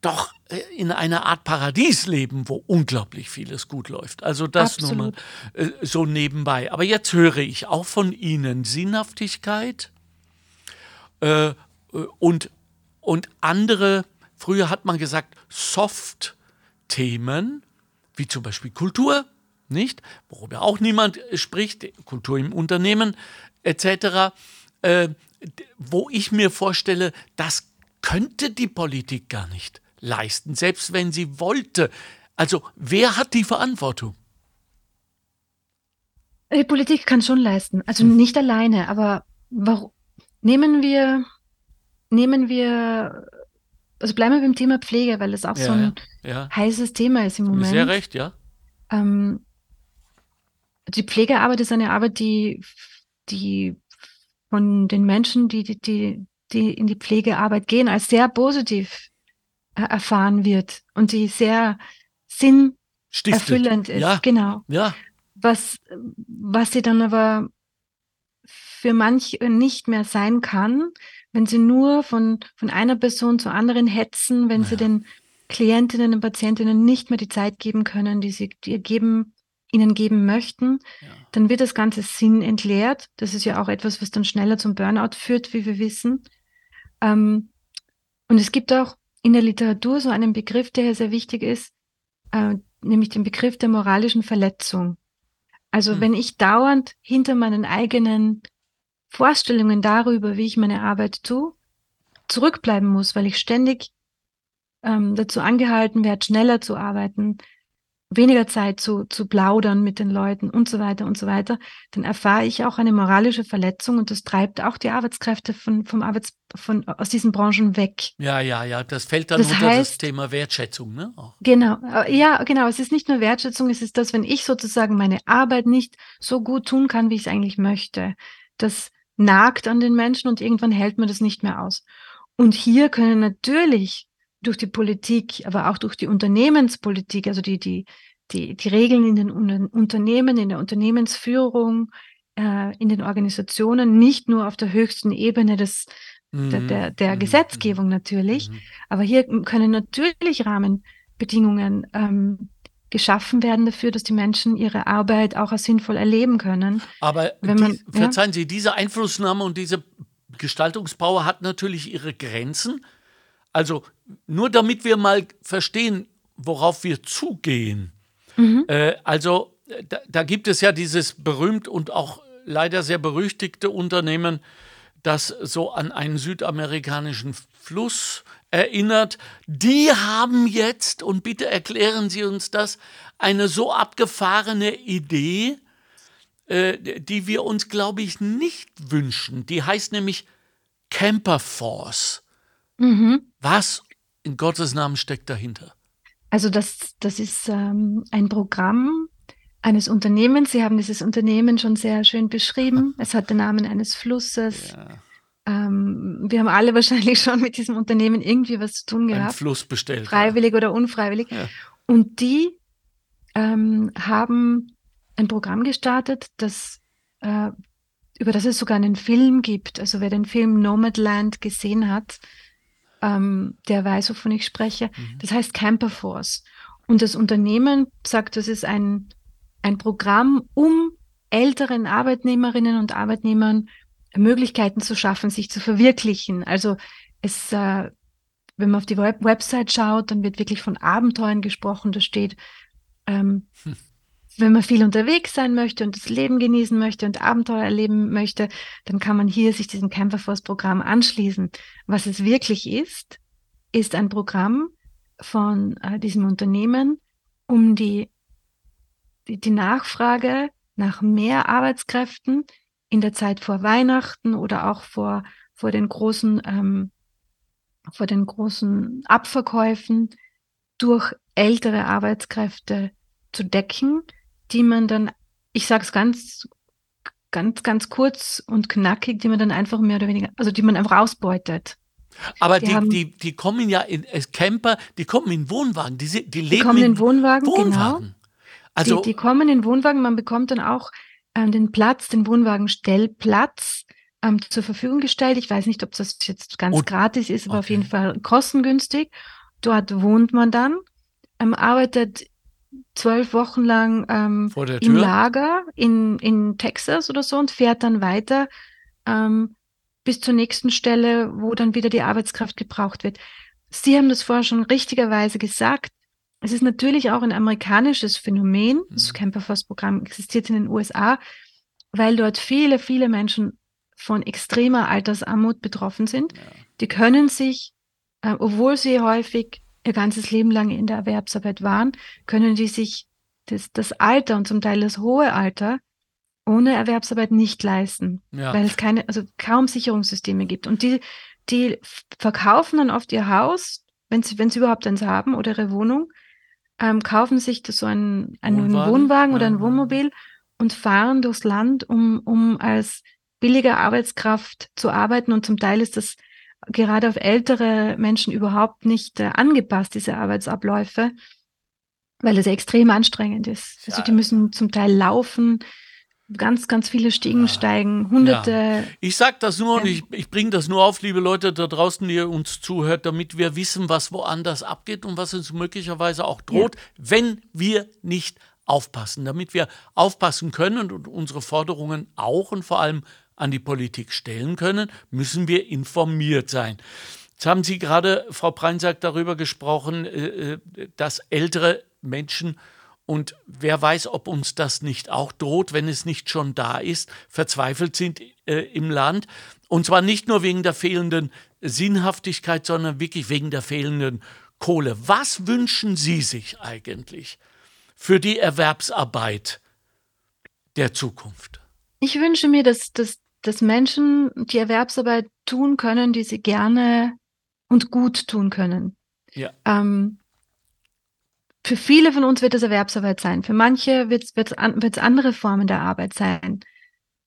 doch äh, in einer Art Paradies leben, wo unglaublich vieles gut läuft. Also das Absolut. nur mal äh, so nebenbei. Aber jetzt höre ich auch von Ihnen Sinnhaftigkeit äh, und, und andere, früher hat man gesagt, Soft-Themen, wie zum Beispiel Kultur, nicht? Worüber auch niemand spricht, Kultur im Unternehmen etc., äh, wo ich mir vorstelle, das könnte die Politik gar nicht leisten, selbst wenn sie wollte. Also wer hat die Verantwortung? Die Politik kann schon leisten, also hm. nicht alleine, aber warum? Nehmen wir nehmen wir, also bleiben wir beim Thema Pflege, weil das auch ja, so ein ja. heißes Thema ist im Moment. Sehr recht, ja. Ähm, die Pflegearbeit ist eine Arbeit, die, die von den Menschen, die, die, die, die in die Pflegearbeit gehen, als sehr positiv äh, erfahren wird und die sehr sinnerfüllend ist. Ja. Genau. Ja. Was, was sie dann aber für manche nicht mehr sein kann, wenn sie nur von, von einer Person zur anderen hetzen, wenn Ja. sie den Klientinnen und Patientinnen nicht mehr die Zeit geben können, die sie dir geben, ihnen geben möchten, Ja. dann wird das ganze Sinn entleert. Das ist ja auch etwas, was dann schneller zum Burnout führt, wie wir wissen. Ähm, und es gibt auch in der Literatur so einen Begriff, der hier sehr wichtig ist, äh, nämlich den Begriff der moralischen Verletzung. Also Hm. wenn ich dauernd hinter meinen eigenen Vorstellungen darüber, wie ich meine Arbeit tue, zurückbleiben muss, weil ich ständig ähm, dazu angehalten werde, schneller zu arbeiten, weniger Zeit zu, zu plaudern mit den Leuten und so weiter und so weiter, dann erfahre ich auch eine moralische Verletzung und das treibt auch die Arbeitskräfte von, vom Arbeits, von, aus diesen Branchen weg. Ja, ja, ja, das fällt dann Das unter das heißt- Thema Wertschätzung, ne? Auch. Genau, äh, ja, genau. Es ist nicht nur Wertschätzung, es ist das, wenn ich sozusagen meine Arbeit nicht so gut tun kann, wie ich es eigentlich möchte. Das nagt an den Menschen und irgendwann hält man das nicht mehr aus. Und hier können natürlich durch die Politik, aber auch durch die Unternehmenspolitik, also die, die, die, die Regeln in den Un- Unternehmen, in der Unternehmensführung, äh, in den Organisationen, nicht nur auf der höchsten Ebene des, der, Mhm, der, der mhm, Gesetzgebung natürlich, mhm. aber hier können natürlich Rahmenbedingungen ähm, geschaffen werden dafür, dass die Menschen ihre Arbeit auch als sinnvoll erleben können. Aber Wenn man- die, ja. verzeihen Sie, diese Einflussnahme und diese Gestaltungspower hat natürlich ihre Grenzen. Also nur damit wir mal verstehen, worauf wir zugehen. Mhm. Äh, also da, da gibt es ja dieses berühmt und auch leider sehr berüchtigte Unternehmen, das so an einen südamerikanischen Fluss erinnert. Die haben jetzt, und bitte erklären Sie uns das, eine so abgefahrene Idee, äh, die wir uns, glaube ich, nicht wünschen. Die heißt nämlich Camper Force. Mhm. Was in Gottes Namen steckt dahinter? Also das, das ist ähm, ein Programm eines Unternehmens. Sie haben dieses Unternehmen schon sehr schön beschrieben. [LAUGHS] Es hat den Namen eines Flusses. Ähm, wir haben alle [LAUGHS] wahrscheinlich schon mit diesem Unternehmen irgendwie was zu tun Ein gehabt. Fluss bestellt. freiwillig oder unfreiwillig. Ja. Und die ähm, haben ein Programm gestartet, das, äh, über das es sogar einen Film gibt. Also wer den Film Nomadland gesehen hat, ähm, der weiß, wovon ich spreche. Mhm. Das heißt Camper Force. Und das Unternehmen sagt, das ist ein, ein Programm, um älteren Arbeitnehmerinnen und Arbeitnehmern Möglichkeiten zu schaffen, sich zu verwirklichen. Also es, äh, wenn man auf die Web Website schaut, dann wird wirklich von Abenteuern gesprochen. Da steht, ähm, Hm. wenn man viel unterwegs sein möchte und das Leben genießen möchte und Abenteuer erleben möchte, dann kann man hier sich diesem Camper Force Programm anschließen. Was es wirklich ist, ist ein Programm von äh, diesem Unternehmen, um die, die, die Nachfrage nach mehr Arbeitskräften in der Zeit vor Weihnachten oder auch vor, vor den großen, ähm, vor den großen Abverkäufen durch ältere Arbeitskräfte zu decken, die man dann, ich sage es ganz, ganz, ganz kurz und knackig, die man dann einfach mehr oder weniger, also die man einfach ausbeutet. Aber Die die, haben- die, die kommen ja in Camper, die kommen in Wohnwagen, die, die leben Die kommen in in Wohnwagen, genau. Wohnwagen. Also, die, die kommen in Wohnwagen, man bekommt dann auch ähm, den Platz, den Wohnwagenstellplatz ähm, zur Verfügung gestellt. Ich weiß nicht, ob das jetzt ganz Und- gratis ist, aber auf okay. jeden Fall kostengünstig. Dort wohnt man dann, ähm, arbeitet zwölf Wochen lang ähm, vor der im. Lager in, in Texas oder so und fährt dann weiter ähm, bis zur nächsten Stelle, wo dann wieder die Arbeitskraft gebraucht wird. Sie haben das vorher schon richtigerweise gesagt. Es ist natürlich auch ein amerikanisches Phänomen. Das Mhm. Camper Force Programm existiert in den USA, weil dort viele, viele Menschen von extremer Altersarmut betroffen sind. Ja. Die können sich, äh, obwohl sie häufig ihr ganzes Leben lang in der Erwerbsarbeit waren, können die sich das, das Alter und zum Teil das hohe Alter ohne Erwerbsarbeit nicht leisten, Ja. weil es keine, also kaum Sicherungssysteme gibt. Und die, die verkaufen dann oft ihr Haus, wenn sie, wenn sie überhaupt eins haben oder ihre Wohnung, ähm, kaufen sich so einen, einen Wohnwagen, Wohnwagen, oder ja, ein. Wohnmobil und fahren durchs Land, um, um als billige Arbeitskraft zu arbeiten. Und zum Teil ist das gerade auf ältere Menschen überhaupt nicht äh, angepasst, diese Arbeitsabläufe, weil es extrem anstrengend ist. Also die müssen zum Teil laufen, ganz, ganz viele Stiegen ja. steigen, hunderte. Ja. Ich sage das nur und ich, ich bringe das nur auf, liebe Leute da draußen, die uns zuhört, damit wir wissen, was woanders abgeht und was uns möglicherweise auch droht, ja. wenn wir nicht aufpassen, damit wir aufpassen können und unsere Forderungen auch und vor allem an die Politik stellen können, müssen wir informiert sein. Jetzt haben Sie gerade, Frau Preinsack, darüber gesprochen, äh, äh, dass ältere Menschen und wer weiß, ob uns das nicht auch droht, wenn es nicht schon da ist, verzweifelt sind äh, im Land. Und zwar nicht nur wegen der fehlenden Sinnhaftigkeit, sondern wirklich wegen der fehlenden Kohle. Was wünschen Sie sich eigentlich für die Erwerbsarbeit der Zukunft? Ich wünsche mir, dass, dass, dass Menschen die Erwerbsarbeit tun können, die sie gerne und gut tun können. Ja. Ähm, für viele von uns wird es Erwerbsarbeit sein. Für manche wird es an, andere Formen der Arbeit sein.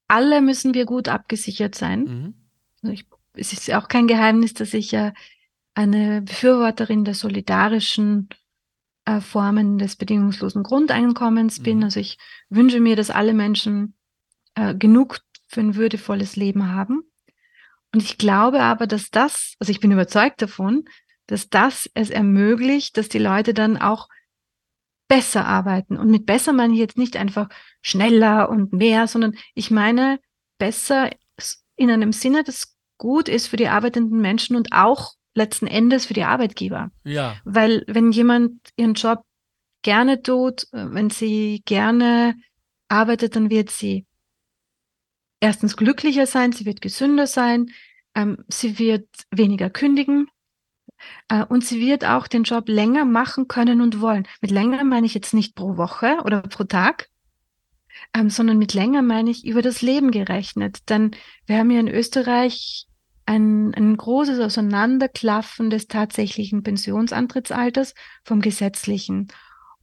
Alle müssen wir gut abgesichert sein. Mhm. Also ich, es ist auch kein Geheimnis, dass ich äh, eine Befürworterin der solidarischen äh, Formen des bedingungslosen Grundeinkommens mhm. bin. Also ich wünsche mir, dass alle Menschen äh, genug für ein würdevolles Leben haben. Und ich glaube aber, dass das, also ich bin überzeugt davon, dass das es ermöglicht, dass die Leute dann auch besser arbeiten. Und mit besser meine ich jetzt nicht einfach schneller und mehr, sondern ich meine besser in einem Sinne, das gut ist für die arbeitenden Menschen und auch letzten Endes für die Arbeitgeber. Ja. Weil wenn jemand ihren Job gerne tut, äh, wenn sie gerne arbeitet, dann wird sie erstens glücklicher sein, sie wird gesünder sein, ähm, sie wird weniger kündigen, und sie wird auch den Job länger machen können und wollen. Mit länger meine ich jetzt nicht pro Woche oder pro Tag, ähm, sondern mit länger meine ich über das Leben gerechnet. Denn wir haben ja in Österreich ein, ein großes Auseinanderklaffen des tatsächlichen Pensionsantrittsalters vom gesetzlichen.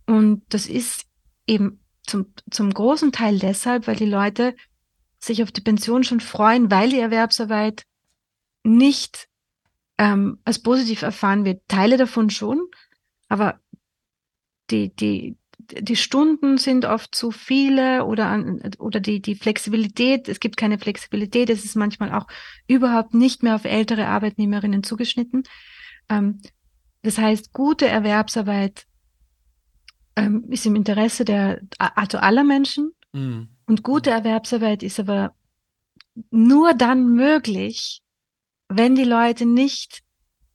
Und das ist eben zum, zum großen Teil deshalb, weil die Leute sich auf die Pension schon freuen, weil die Erwerbsarbeit nicht ähm, als positiv erfahren wird. Teile davon schon, aber die, die, die Stunden sind oft zu viele oder, an, oder die, die Flexibilität, es gibt keine Flexibilität, es ist manchmal auch überhaupt nicht mehr auf ältere Arbeitnehmerinnen zugeschnitten. Ähm, das heißt, gute Erwerbsarbeit ähm, ist im Interesse der, also aller Menschen. Mhm. Und gute Erwerbsarbeit ist aber nur dann möglich, wenn die Leute nicht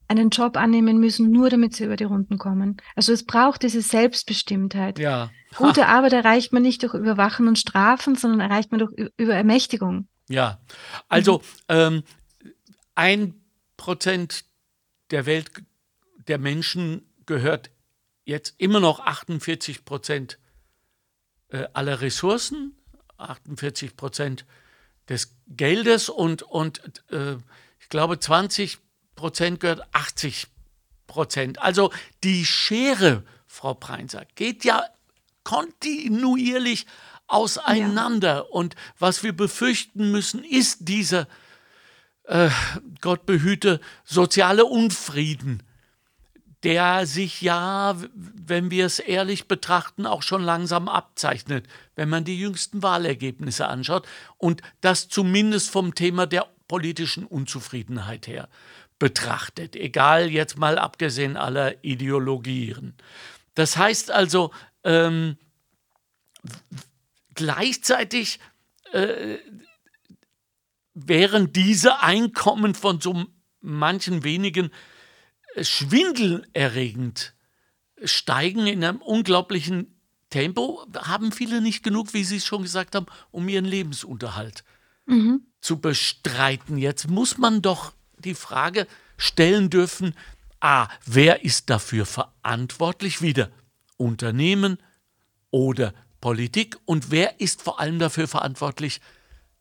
einen Job annehmen müssen, nur damit sie über die Runden kommen. Also es braucht diese Selbstbestimmtheit. Ja. Gute Arbeit erreicht man nicht durch Überwachen und Strafen, sondern erreicht man durch über Ermächtigung. Ja, also ähm, ein Prozent der Welt der Menschen gehört jetzt immer noch 48 Prozent äh, aller Ressourcen, 48 Prozent des Geldes und, und äh, ich glaube 20 Prozent gehört 80 Prozent. Also die Schere, Frau Preinsack, geht ja kontinuierlich auseinander. Ja. Und was wir befürchten müssen, ist dieser, äh, Gott behüte, soziale Unfrieden, der sich ja, wenn wir es ehrlich betrachten, auch schon langsam abzeichnet, wenn man die jüngsten Wahlergebnisse anschaut und das zumindest vom Thema der politischen Unzufriedenheit her betrachtet, egal jetzt mal abgesehen aller Ideologien. Das heißt also, ähm, gleichzeitig äh, wären diese Einkommen von so manchen wenigen äh, schwindelerregend steigen in einem unglaublichen Tempo, haben viele nicht genug, wie Sie es schon gesagt haben, um ihren Lebensunterhalt mhm. Zu bestreiten. Jetzt muss man doch die Frage stellen dürfen, a, wer ist dafür verantwortlich, wieder Unternehmen oder Politik und wer ist vor allem dafür verantwortlich,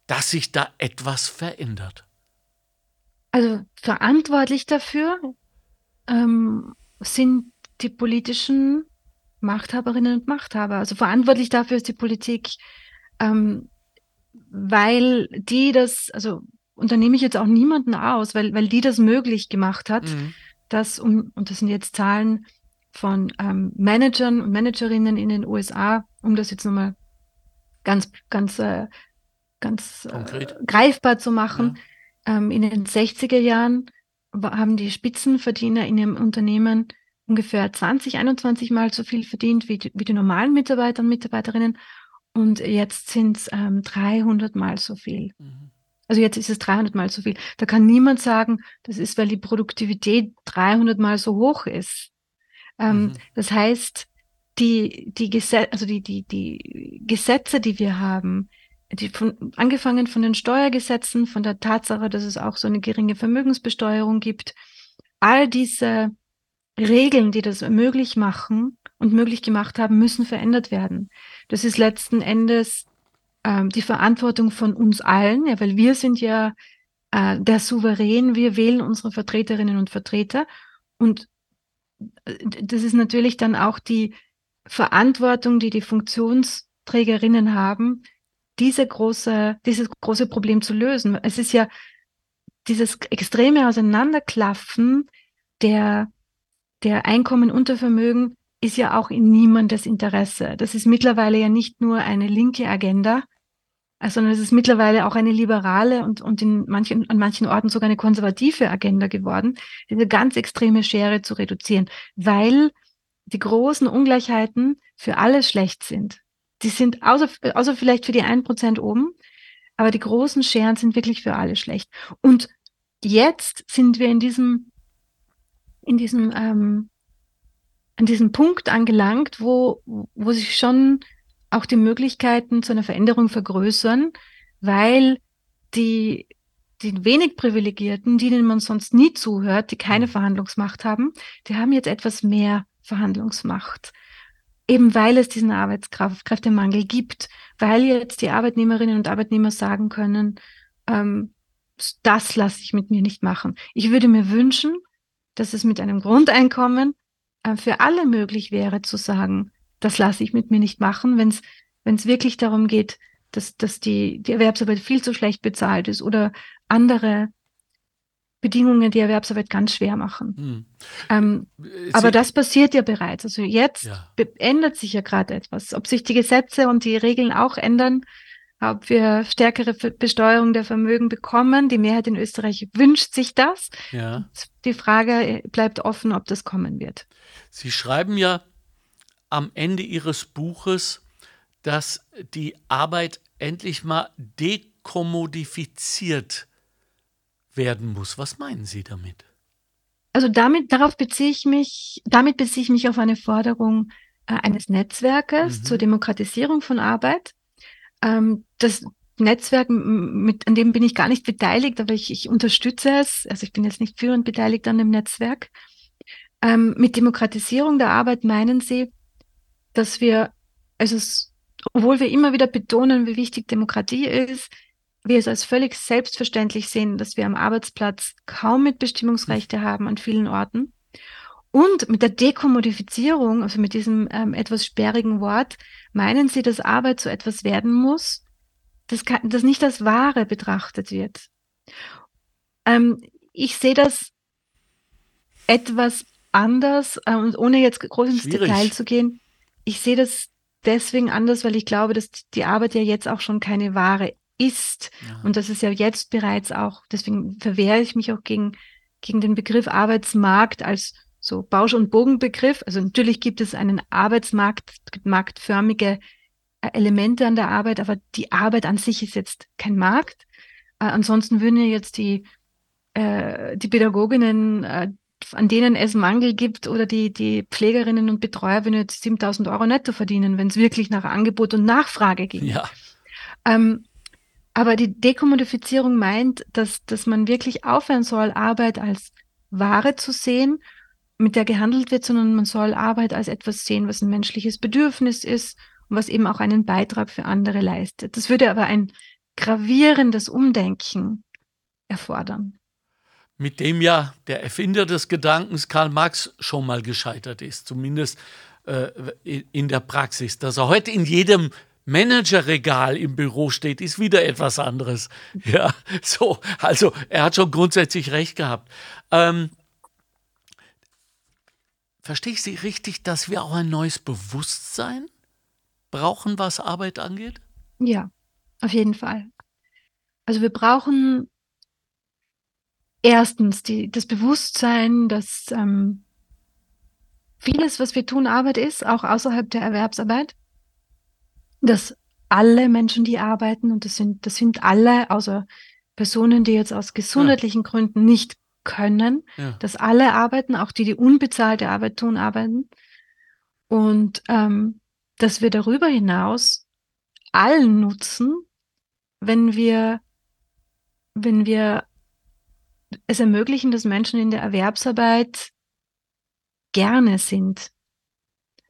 dass sich da etwas verändert? Also verantwortlich dafür ähm, sind die politischen Machthaberinnen und Machthaber. Also verantwortlich dafür ist die Politik ähm, weil die das, also unternehme ich jetzt auch niemanden aus, weil, weil die das möglich gemacht hat, mhm. dass, um, und das sind jetzt Zahlen von ähm, Managern und Managerinnen in den USA, um das jetzt nochmal ganz, ganz, äh, ganz äh, greifbar zu machen. Ja. Ähm, in den 60er Jahren haben die Spitzenverdiener in ihrem Unternehmen ungefähr 20, 21 Mal so viel verdient wie die, wie die normalen Mitarbeiter und Mitarbeiterinnen. Und jetzt sind es ähm, 300 Mal so viel. Mhm. Also jetzt ist es 300 Mal so viel. Da kann niemand sagen, das ist, weil die Produktivität 300 Mal so hoch ist. Ähm, mhm. Das heißt, die, die, Gesetze, also die, die, die Gesetze, die wir haben, die von, angefangen von den Steuergesetzen, von der Tatsache, dass es auch so eine geringe Vermögensbesteuerung gibt, all diese Regeln, die das möglich machen und möglich gemacht haben, müssen verändert werden. Das ist letzten Endes ähm, die Verantwortung von uns allen, ja, weil wir sind ja äh, der Souverän, wir wählen unsere Vertreterinnen und Vertreter und äh, das ist natürlich dann auch die Verantwortung, die die Funktionsträgerinnen haben, diese große, dieses große Problem zu lösen. Es ist ja dieses extreme Auseinanderklaffen der, der Einkommen unter Vermögen ist ja auch in niemandes Interesse. Das ist mittlerweile ja nicht nur eine linke Agenda, sondern es ist mittlerweile auch eine liberale und, und in manchen, an manchen Orten sogar eine konservative Agenda geworden, diese ganz extreme Schere zu reduzieren, weil die großen Ungleichheiten für alle schlecht sind. Die sind außer, außer vielleicht für die ein Prozent oben, aber die großen Scheren sind wirklich für alle schlecht. Und jetzt sind wir in diesem, in diesem, ähm, an diesem Punkt angelangt, wo, wo sich schon auch die Möglichkeiten zu einer Veränderung vergrößern, weil die, die wenig Privilegierten, denen man sonst nie zuhört, die keine mhm. Verhandlungsmacht haben, die haben jetzt etwas mehr Verhandlungsmacht. Eben weil es diesen Arbeitskräftemangel gibt, weil jetzt die Arbeitnehmerinnen und Arbeitnehmer sagen können, ähm, das lasse ich mit mir nicht machen. Ich würde mir wünschen, dass es mit einem Grundeinkommen für alle möglich wäre zu sagen, das lasse ich mit mir nicht machen, wenn es wenn es wirklich darum geht, dass, dass die, die Erwerbsarbeit viel zu schlecht bezahlt ist oder andere Bedingungen die Erwerbsarbeit ganz schwer machen. Hm. Ähm, aber das passiert ja bereits. Also jetzt ja. ändert sich ja gerade etwas. Ob sich die Gesetze und die Regeln auch ändern, ob wir stärkere Besteuerung der Vermögen bekommen. Die Mehrheit in Österreich wünscht sich das. Ja. Die Frage bleibt offen, ob das kommen wird. Sie schreiben ja am Ende Ihres Buches, dass die Arbeit endlich mal dekommodifiziert werden muss. Was meinen Sie damit? Also damit, darauf beziehe ich mich, damit beziehe ich mich auf eine Forderung äh, eines Netzwerkes mhm. zur Demokratisierung von Arbeit. Ähm, das Netzwerk, mit, an dem bin ich gar nicht beteiligt, aber ich, ich unterstütze es. Also ich bin jetzt nicht führend beteiligt an dem Netzwerk. Ähm, mit Demokratisierung der Arbeit meinen Sie, dass wir, also obwohl wir immer wieder betonen, wie wichtig Demokratie ist, wir es als völlig selbstverständlich sehen, dass wir am Arbeitsplatz kaum Mitbestimmungsrechte haben an vielen Orten. Und mit der Dekommodifizierung, also mit diesem ähm, etwas sperrigen Wort, meinen Sie, dass Arbeit so etwas werden muss, das, kann, das nicht als Ware betrachtet wird. Ähm, ich sehe das etwas anders äh, und ohne jetzt groß ins Schwierig. Detail zu gehen. Ich sehe das deswegen anders, weil ich glaube, dass die Arbeit ja jetzt auch schon keine Ware ist. Ja. Und das ist ja jetzt bereits auch, deswegen verwehre ich mich auch gegen, gegen den Begriff Arbeitsmarkt als so Bausch- und Bogenbegriff. Also natürlich gibt es einen Arbeitsmarkt, marktförmige äh, Elemente an der Arbeit, aber die Arbeit an sich ist jetzt kein Markt. Äh, ansonsten würden ja jetzt die, äh, die Pädagoginnen, äh, an denen es Mangel gibt, oder die, die Pflegerinnen und Betreuer würden jetzt 7000 Euro netto verdienen, wenn es wirklich nach Angebot und Nachfrage ging. Ja. Ähm, aber die Dekommodifizierung meint, dass, dass man wirklich aufhören soll, Arbeit als Ware zu sehen, mit der gehandelt wird, sondern man soll Arbeit als etwas sehen, was ein menschliches Bedürfnis ist und was eben auch einen Beitrag für andere leistet. Das würde aber ein gravierendes Umdenken erfordern. Mit dem ja der Erfinder des Gedankens Karl Marx schon mal gescheitert ist, zumindest äh, in der Praxis, dass er heute in jedem Managerregal im Büro steht, ist wieder etwas anderes. [LAUGHS] Ja, so, also er hat schon grundsätzlich recht gehabt. Ähm, verstehe ich Sie richtig, dass wir auch ein neues Bewusstsein brauchen, was Arbeit angeht? Ja, auf jeden Fall. Also wir brauchen erstens die, das Bewusstsein, dass ähm, vieles, was wir tun, Arbeit ist, auch außerhalb der Erwerbsarbeit. Dass alle Menschen, die arbeiten, und das sind, das sind alle, außer Personen, die jetzt aus gesundheitlichen ja. Gründen nicht können, ja. dass alle arbeiten, auch die, die unbezahlte Arbeit tun, arbeiten. Und ähm, dass wir darüber hinaus allen nutzen, wenn wir, wenn wir es ermöglichen, dass Menschen in der Erwerbsarbeit gerne sind.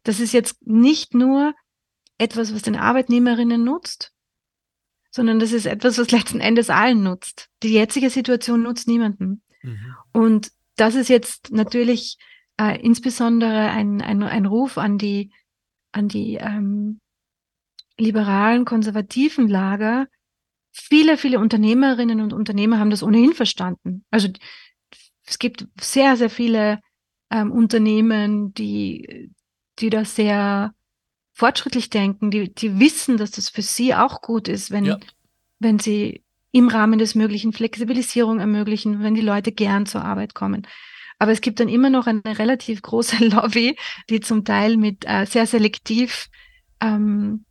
Das ist jetzt nicht nur etwas, was den Arbeitnehmerinnen nutzt, sondern das ist etwas, was [LAUGHS] letzten Endes allen nutzt. Die jetzige Situation nutzt niemanden. Mhm. Und das ist jetzt natürlich äh, insbesondere ein, ein, ein Ruf an die, an die ähm, liberalen, konservativen Lager. Viele, viele Unternehmerinnen und Unternehmer haben das ohnehin verstanden. Also es gibt sehr, sehr viele ähm, Unternehmen, die, die da sehr fortschrittlich denken, die, die wissen, dass das für sie auch gut ist, wenn, ja. wenn sie im Rahmen des Möglichen Flexibilisierung ermöglichen, wenn die Leute gern zur Arbeit kommen. Aber es gibt dann immer noch eine relativ große [LAUGHS] Lobby, die zum Teil mit äh, sehr selektiv ähm,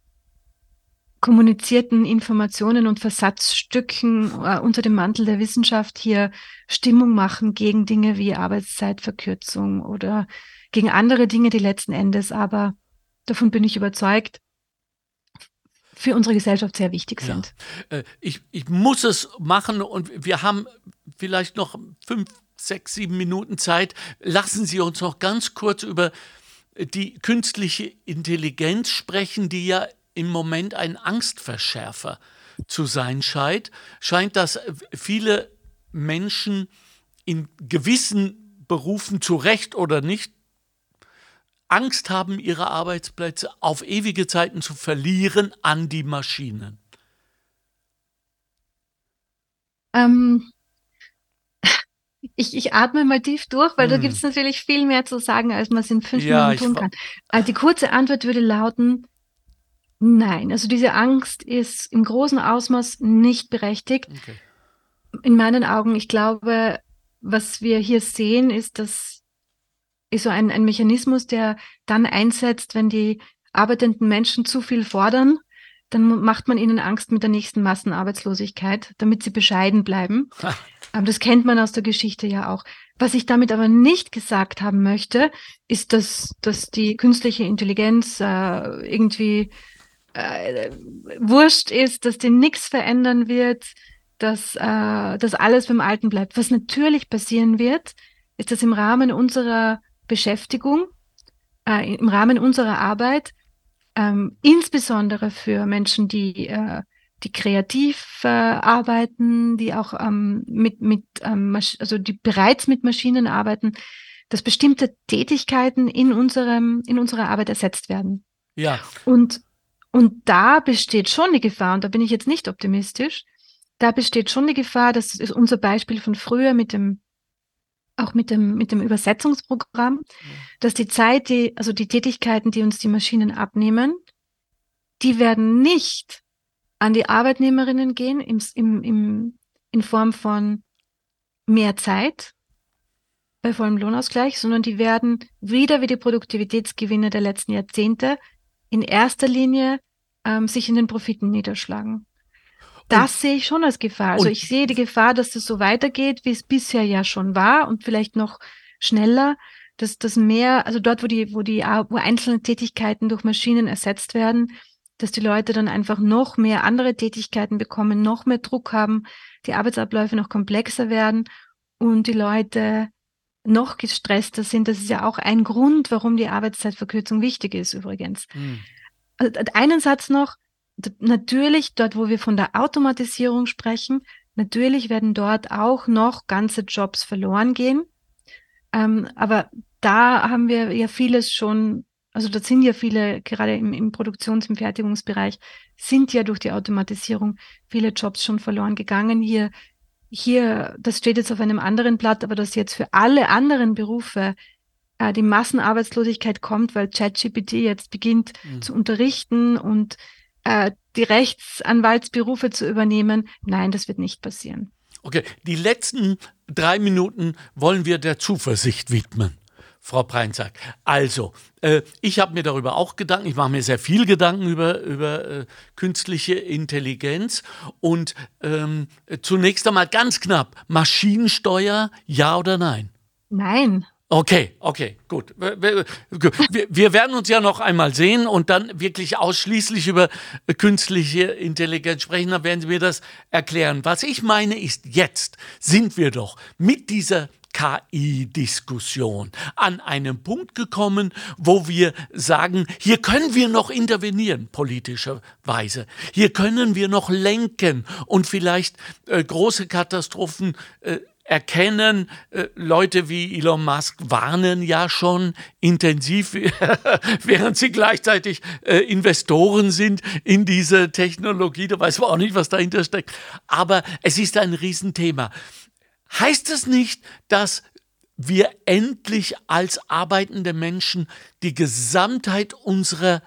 kommunizierten Informationen und Versatzstücken äh, unter dem Mantel der Wissenschaft hier Stimmung machen gegen Dinge wie Arbeitszeitverkürzung oder gegen andere Dinge, die letzten Endes aber, davon bin ich überzeugt, für unsere Gesellschaft sehr wichtig sind. Ja. Äh, ich, ich muss es machen und wir haben vielleicht noch fünf, sechs, sieben Minuten Zeit. Lassen Sie uns noch ganz kurz über die künstliche Intelligenz sprechen, die ja im Moment ein Angstverschärfer zu sein scheint, scheint, dass viele Menschen in gewissen Berufen zu Recht oder nicht Angst haben, ihre Arbeitsplätze auf ewige Zeiten zu verlieren an die Maschinen. Ähm, [LAUGHS] ich, ich atme mal tief durch, weil hm. da gibt es natürlich viel mehr zu sagen, als man es in fünf ja, Minuten tun kann. Also die kurze Antwort würde lauten, Nein, also diese Angst ist im großen Ausmaß nicht berechtigt. Okay. In meinen Augen, ich glaube, was wir hier sehen, ist, dass ist so ein, ein Mechanismus, der dann einsetzt, wenn die arbeitenden Menschen zu viel fordern, dann macht man ihnen Angst mit der nächsten Massenarbeitslosigkeit, damit sie bescheiden bleiben. [LAUGHS] Das kennt man aus der Geschichte ja auch. Was ich damit aber nicht gesagt haben möchte, ist, dass, dass die künstliche Intelligenz äh, irgendwie äh, wurscht ist, dass die nichts verändern wird, dass, äh, dass alles beim Alten bleibt. Was natürlich passieren wird, ist, dass im Rahmen unserer Beschäftigung, äh, im Rahmen unserer Arbeit, ähm, insbesondere für Menschen, die, äh, die kreativ äh, arbeiten, die auch ähm, mit, mit ähm, also die bereits mit Maschinen arbeiten, dass bestimmte Tätigkeiten in unserem, in unserer Arbeit ersetzt werden. Ja. Und und da besteht schon die Gefahr, und da bin ich jetzt nicht optimistisch, da besteht schon die Gefahr, das ist unser Beispiel von früher mit dem, auch mit dem, mit dem Übersetzungsprogramm, dass die Zeit, die, also die Tätigkeiten, die uns die Maschinen abnehmen, die werden nicht an die Arbeitnehmerinnen gehen im, im, im, in Form von mehr Zeit bei vollem Lohnausgleich, sondern die werden wieder wie die Produktivitätsgewinne der letzten Jahrzehnte in erster Linie ähm, sich in den Profiten niederschlagen. Das und, sehe ich schon als Gefahr. Also ich sehe die Gefahr, dass das so weitergeht, wie es bisher ja schon war und vielleicht noch schneller, dass das mehr, also dort, wo die, wo die, wo einzelne Tätigkeiten durch Maschinen ersetzt werden, dass die Leute dann einfach noch mehr andere Tätigkeiten bekommen, noch mehr Druck haben, die Arbeitsabläufe noch komplexer werden und die Leute noch gestresster sind. Das ist ja auch ein Grund, warum die Arbeitszeitverkürzung wichtig ist, übrigens. Mhm. Einen Satz noch. Natürlich, dort, wo wir von der Automatisierung sprechen, natürlich werden dort auch noch ganze Jobs verloren gehen. Ähm, aber da haben wir ja vieles schon Also da sind ja viele, gerade im, im Produktions-, im Fertigungsbereich, sind ja durch die Automatisierung viele Jobs schon verloren gegangen. Hier, hier, das steht jetzt auf einem anderen Blatt, aber dass jetzt für alle anderen Berufe äh, die Massenarbeitslosigkeit kommt, weil ChatGPT jetzt beginnt mhm. zu unterrichten und äh, die Rechtsanwaltsberufe zu übernehmen. Nein, das wird nicht passieren. Okay, die letzten drei Minuten wollen wir der Zuversicht widmen. Frau Preinsack. Also, äh, ich habe mir darüber auch Gedanken, ich mache mir sehr viel Gedanken über, über äh, künstliche Intelligenz. Und ähm, zunächst einmal ganz knapp, Maschinensteuer, ja oder nein? Nein. Okay, okay, gut. Wir, wir, werden uns ja noch einmal sehen und dann wirklich ausschließlich über künstliche Intelligenz sprechen. Dann werden Sie mir das erklären. Was ich meine ist, jetzt sind wir doch mit dieser KI-Diskussion an einem Punkt gekommen, wo wir sagen, hier können wir noch intervenieren, politischerweise. Hier können wir noch lenken und vielleicht äh, große Katastrophen äh, erkennen, äh, Leute wie Elon Musk warnen ja schon intensiv, [LAUGHS] während sie gleichzeitig äh, Investoren sind in diese Technologie. Da weiß man auch nicht, was dahinter steckt. Aber es ist ein Riesenthema. Heißt es nicht, dass wir endlich als arbeitende Menschen die Gesamtheit unserer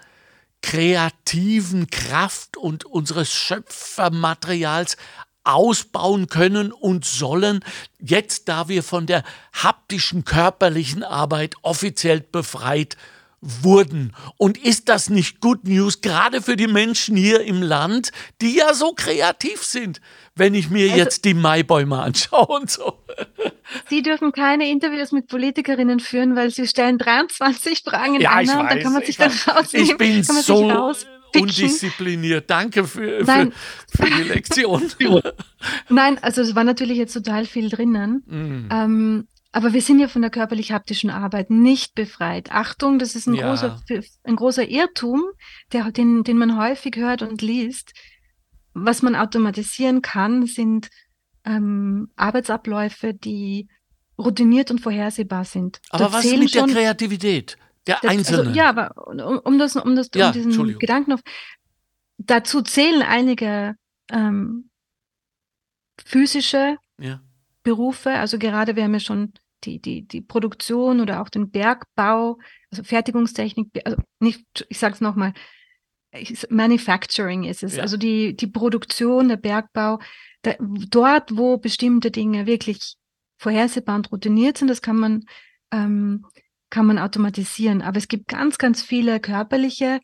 kreativen Kraft und unseres Schöpfermaterials ausbauen können und sollen, jetzt da wir von der haptischen körperlichen Arbeit offiziell befreit wurden. Und ist das nicht Good News, gerade für die Menschen hier im Land, die ja so kreativ sind, wenn ich mir also, jetzt die Maibäume anschaue und so? Sie dürfen keine Interviews mit Politikerinnen führen, weil sie stellen 23 Fragen in ja, einer und dann kann man sich dann rausnehmen. Ich bin so undiszipliniert. Danke für, für, für, die Lektion. [LAUGHS] Nein, also es war natürlich jetzt total viel drinnen. Mm. Ähm, aber wir sind ja von der körperlich-haptischen Arbeit nicht befreit. Achtung, das ist ein, ja. großer, ein großer Irrtum, der, den, den man häufig hört und liest. Was man automatisieren kann, sind ähm, Arbeitsabläufe, die routiniert und vorhersehbar sind. Aber da was mit der Kreativität? Der das, also, Einzelne. Also, ja, aber um, um, das, um, das, ja, um diesen Gedanken auf. Dazu zählen einige ähm, physische ja. Berufe, also gerade wir haben ja schon die, die, die Produktion oder auch den Bergbau, also Fertigungstechnik, also nicht, ich sage es nochmal, Manufacturing ist es, ja. also die, die Produktion, der Bergbau, da, dort, wo bestimmte Dinge wirklich vorhersehbar und routiniert sind, das kann man, ähm, kann man automatisieren. Aber es gibt ganz, ganz viele körperliche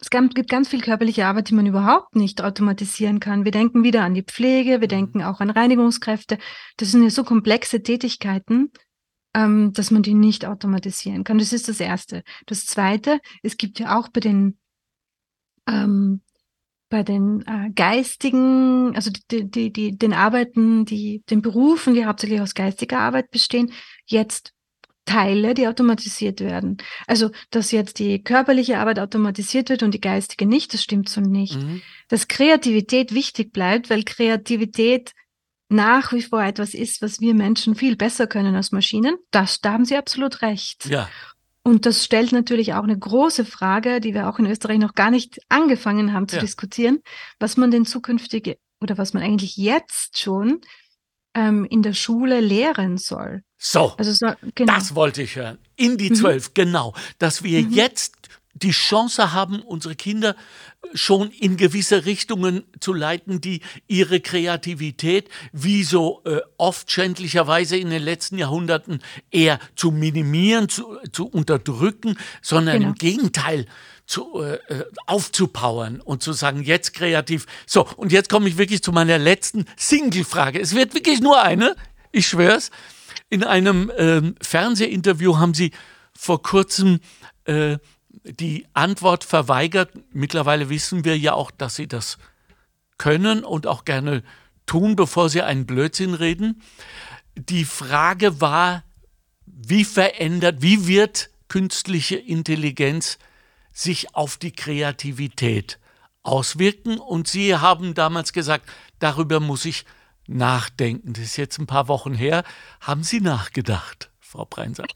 es gibt ganz viel körperliche Arbeit, die man überhaupt nicht automatisieren kann. Wir denken wieder an die Pflege, wir mhm. denken auch an Reinigungskräfte. Das sind ja so komplexe Tätigkeiten, ähm, dass man die nicht automatisieren kann. Das ist das Erste. Das Zweite, es gibt ja auch bei den ähm, bei den äh, geistigen, also die, die, die, den Arbeiten, die, den Berufen, die hauptsächlich aus geistiger Arbeit bestehen, jetzt Teile, die automatisiert werden. Also, dass jetzt die körperliche Arbeit automatisiert wird und die geistige nicht, das stimmt so nicht. Mhm. Dass Kreativität wichtig bleibt, weil Kreativität nach wie vor etwas ist, was wir Menschen viel besser können als Maschinen. Das, da haben Sie absolut recht. Ja. Und das stellt natürlich auch eine große Frage, die wir auch in Österreich noch gar nicht angefangen haben zu ja. diskutieren, was man denn zukünftig oder was man eigentlich jetzt schon ähm, in der Schule lehren soll. So, also so genau. das wollte ich hören. In die mhm. zwölf, mhm. genau. Dass wir mhm. jetzt die Chance haben, unsere Kinder schon in gewisse Richtungen zu leiten, die ihre Kreativität, wie so äh, oft schändlicherweise in den letzten Jahrhunderten, eher zu minimieren, zu, zu unterdrücken, sondern genau. im Gegenteil zu, äh, äh, aufzupowern und zu sagen, jetzt kreativ. So, und jetzt komme ich wirklich zu meiner letzten Single-Frage. Es wird wirklich nur eine, ich schwör's. In einem äh, Fernsehinterview haben Sie vor kurzem äh, die Antwort verweigert. Mittlerweile wissen wir ja auch, dass Sie das können und auch gerne tun, bevor Sie einen Blödsinn reden. Die Frage war, wie verändert, wie wird künstliche Intelligenz sich auf die Kreativität auswirken. Und Sie haben damals gesagt, darüber muss ich nachdenken. Das ist jetzt ein paar Wochen her. Haben Sie nachgedacht, Frau Breinsack?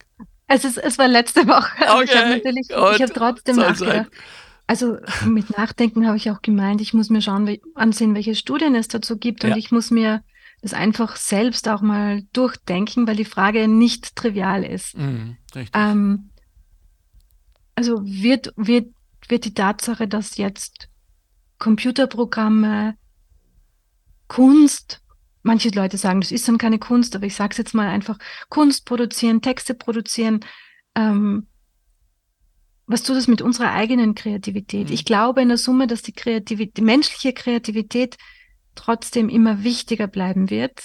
Es, ist, es war letzte Woche, aber ich habe Okay, natürlich, gut, ich habe trotzdem nachgedacht. Also mit Nachdenken habe ich auch gemeint, ich muss mir schauen, ansehen, welche Studien es dazu gibt und Ja. ich muss mir das einfach selbst auch mal durchdenken, weil die Frage nicht trivial ist. Mhm, richtig. Ähm, also wird, wird, wird die Tatsache, dass jetzt Computerprogramme, Kunst, manche Leute sagen, das ist dann keine Kunst, aber ich sage es jetzt mal einfach, Kunst produzieren, Texte produzieren, ähm, was tut das mit unserer eigenen Kreativität? Mhm. Ich glaube in der Summe, dass die Kreativität, die menschliche Kreativität trotzdem immer wichtiger bleiben wird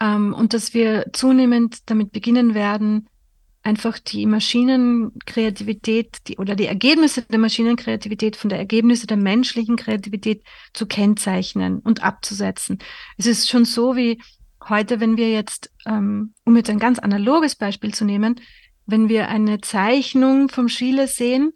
ähm, und dass wir zunehmend damit beginnen werden, einfach die Maschinenkreativität die, oder die Ergebnisse der Maschinenkreativität von der Ergebnisse der menschlichen Kreativität zu kennzeichnen und abzusetzen. Es ist schon so wie heute, wenn wir jetzt, ähm, um jetzt ein ganz analoges Beispiel zu nehmen, wenn wir eine Zeichnung vom Schiele sehen,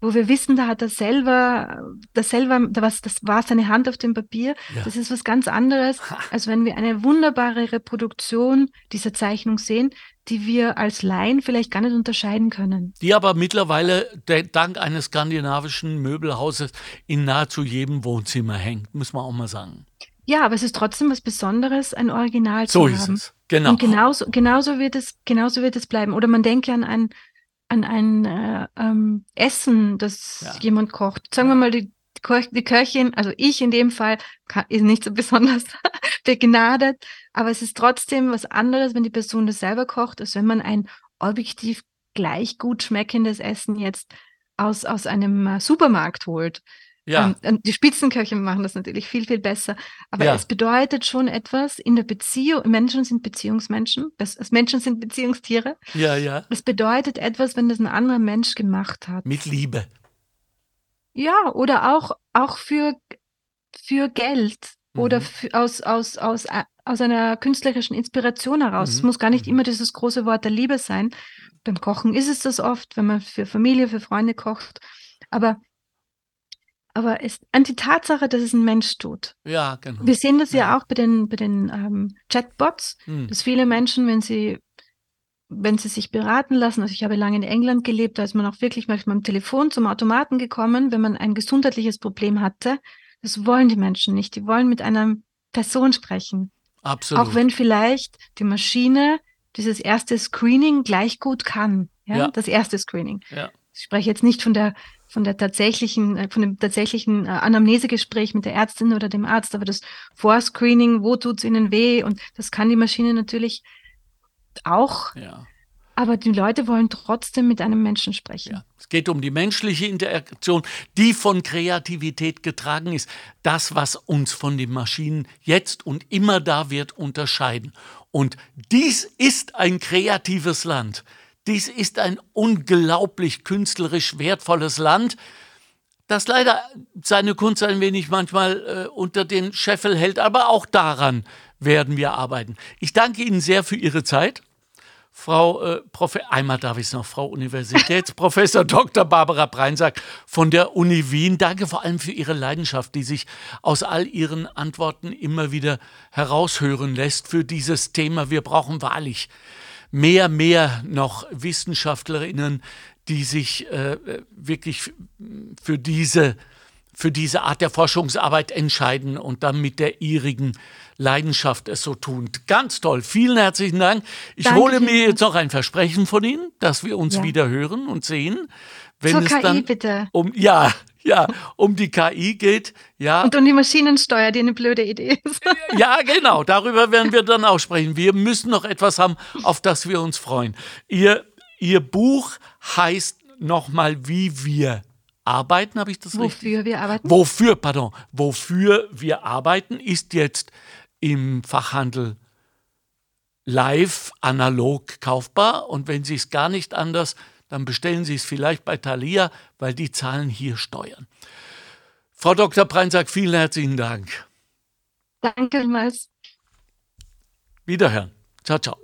wo wir wissen, da hat er selber, das selber, da was, das war seine Hand auf dem Papier. Ja. Das ist was ganz anderes, als wenn wir eine wunderbare Reproduktion dieser Zeichnung sehen, die wir als Laien vielleicht gar nicht unterscheiden können. Die aber mittlerweile dank eines skandinavischen Möbelhauses in nahezu jedem Wohnzimmer hängt, muss man auch mal sagen. Ja, aber es ist trotzdem was Besonderes, ein Original So zu ist haben. es. Genau. Und genauso, genauso wird es, genauso wird es bleiben. Oder man denke an ein, an ein äh, ähm, Essen, das Ja. jemand kocht. Sagen wir mal, die, die, Köchin, also ich in dem Fall, ist nicht so [LAUGHS] besonders begnadet, aber es ist trotzdem was anderes, wenn die Person das selber kocht, als wenn man ein objektiv gleich gut schmeckendes Essen jetzt aus, aus einem äh, Supermarkt holt. ja, Ähm, die Spitzenköche machen das natürlich viel, viel besser. Aber Ja. es bedeutet schon etwas in der Beziehung. Menschen sind Beziehungsmenschen. Das, das Menschen sind Beziehungstiere. ja, ja. Es bedeutet etwas, wenn das ein anderer Mensch gemacht hat. Mit Liebe. Ja, oder auch, auch für, für Geld oder Mhm. für, aus, aus, aus, äh, aus einer künstlerischen Inspiration heraus. Es Mhm, muss gar nicht mhm. immer dieses große Wort der Liebe sein. Beim Kochen ist es das oft, wenn man für Familie, für Freunde kocht. Aber, aber es, an die Tatsache, dass es ein Mensch tut. Ja, genau. Wir sehen das ja, Ja. auch bei den, bei den ähm, Chatbots, Hm. dass viele Menschen, wenn sie, wenn sie sich beraten lassen, also ich habe lange in England gelebt, da ist man auch wirklich manchmal am Telefon zum Automaten gekommen, wenn man ein gesundheitliches Problem hatte. Das wollen die Menschen nicht. Die wollen mit einer Person sprechen. Absolut. Auch wenn vielleicht die Maschine dieses erste Screening gleich gut kann. Ja, Ja. das erste Screening. Ja. Ich spreche jetzt nicht von der von der tatsächlichen, äh, von dem tatsächlichen äh, Anamnesegespräch mit der Ärztin oder dem Arzt, aber das Vorscreening, wo tut's ihnen weh? Und das kann die Maschine natürlich auch, ja. aber die Leute wollen trotzdem mit einem Menschen sprechen. Ja. Es geht um die menschliche Interaktion, die von Kreativität getragen ist. Das, was uns von den Maschinen jetzt und immer da wird unterscheiden. Und dies ist ein kreatives Land. Dies ist ein unglaublich künstlerisch wertvolles Land, das leider seine Kunst ein wenig manchmal äh, unter den Scheffel hält. Aber auch daran werden wir arbeiten. Ich danke Ihnen sehr für Ihre Zeit. Frau äh, Prof einmal darf ich es noch, Frau Universitätsprofessor [LAUGHS] Dr. Barbara Breinsack von der Uni Wien. Danke vor allem für Ihre Leidenschaft, die sich aus all Ihren Antworten immer wieder heraushören lässt für dieses Thema. Wir brauchen wahrlich mehr, mehr noch Wissenschaftlerinnen, die sich äh, wirklich für diese für diese Art der Forschungsarbeit entscheiden und dann mit der ihrigen Leidenschaft es so tun. Ganz toll. Vielen herzlichen Dank. Ich Danke hole mir jetzt noch ein Versprechen von Ihnen, dass wir uns Ja. wieder hören und sehen, wenn Zur es KI dann bitte. um ja, ja, um die KI geht. Ja, Und um die Maschinensteuer, die eine blöde Idee ist. ja, genau. Darüber werden wir dann auch sprechen. Wir müssen noch etwas haben, auf das wir uns freuen. Ihr, ihr Buch heißt nochmal, wie wir arbeiten. Habe ich das richtig? Wofür wir arbeiten. Wofür, pardon, wofür wir arbeiten, ist jetzt im Fachhandel live analog kaufbar. Und wenn Sie es gar nicht anders, dann bestellen Sie es vielleicht bei Thalia, weil die zahlen hier Steuern. Frau Dr. Preinsack, vielen herzlichen Dank. Danke vielmals. Wiederhören. Ciao, ciao.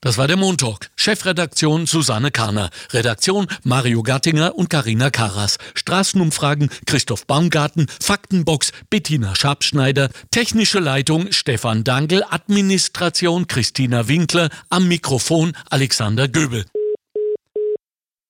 Das war der Montalk. Chefredaktion Susanne Kahner. Redaktion Mario Gattinger und Karina Karas. Straßenumfragen Christoph Baumgarten. Faktenbox Bettina Schabschneider. Technische Leitung Stefan Dangel. Administration Christina Winkler. Am Mikrofon Alexander Göbel.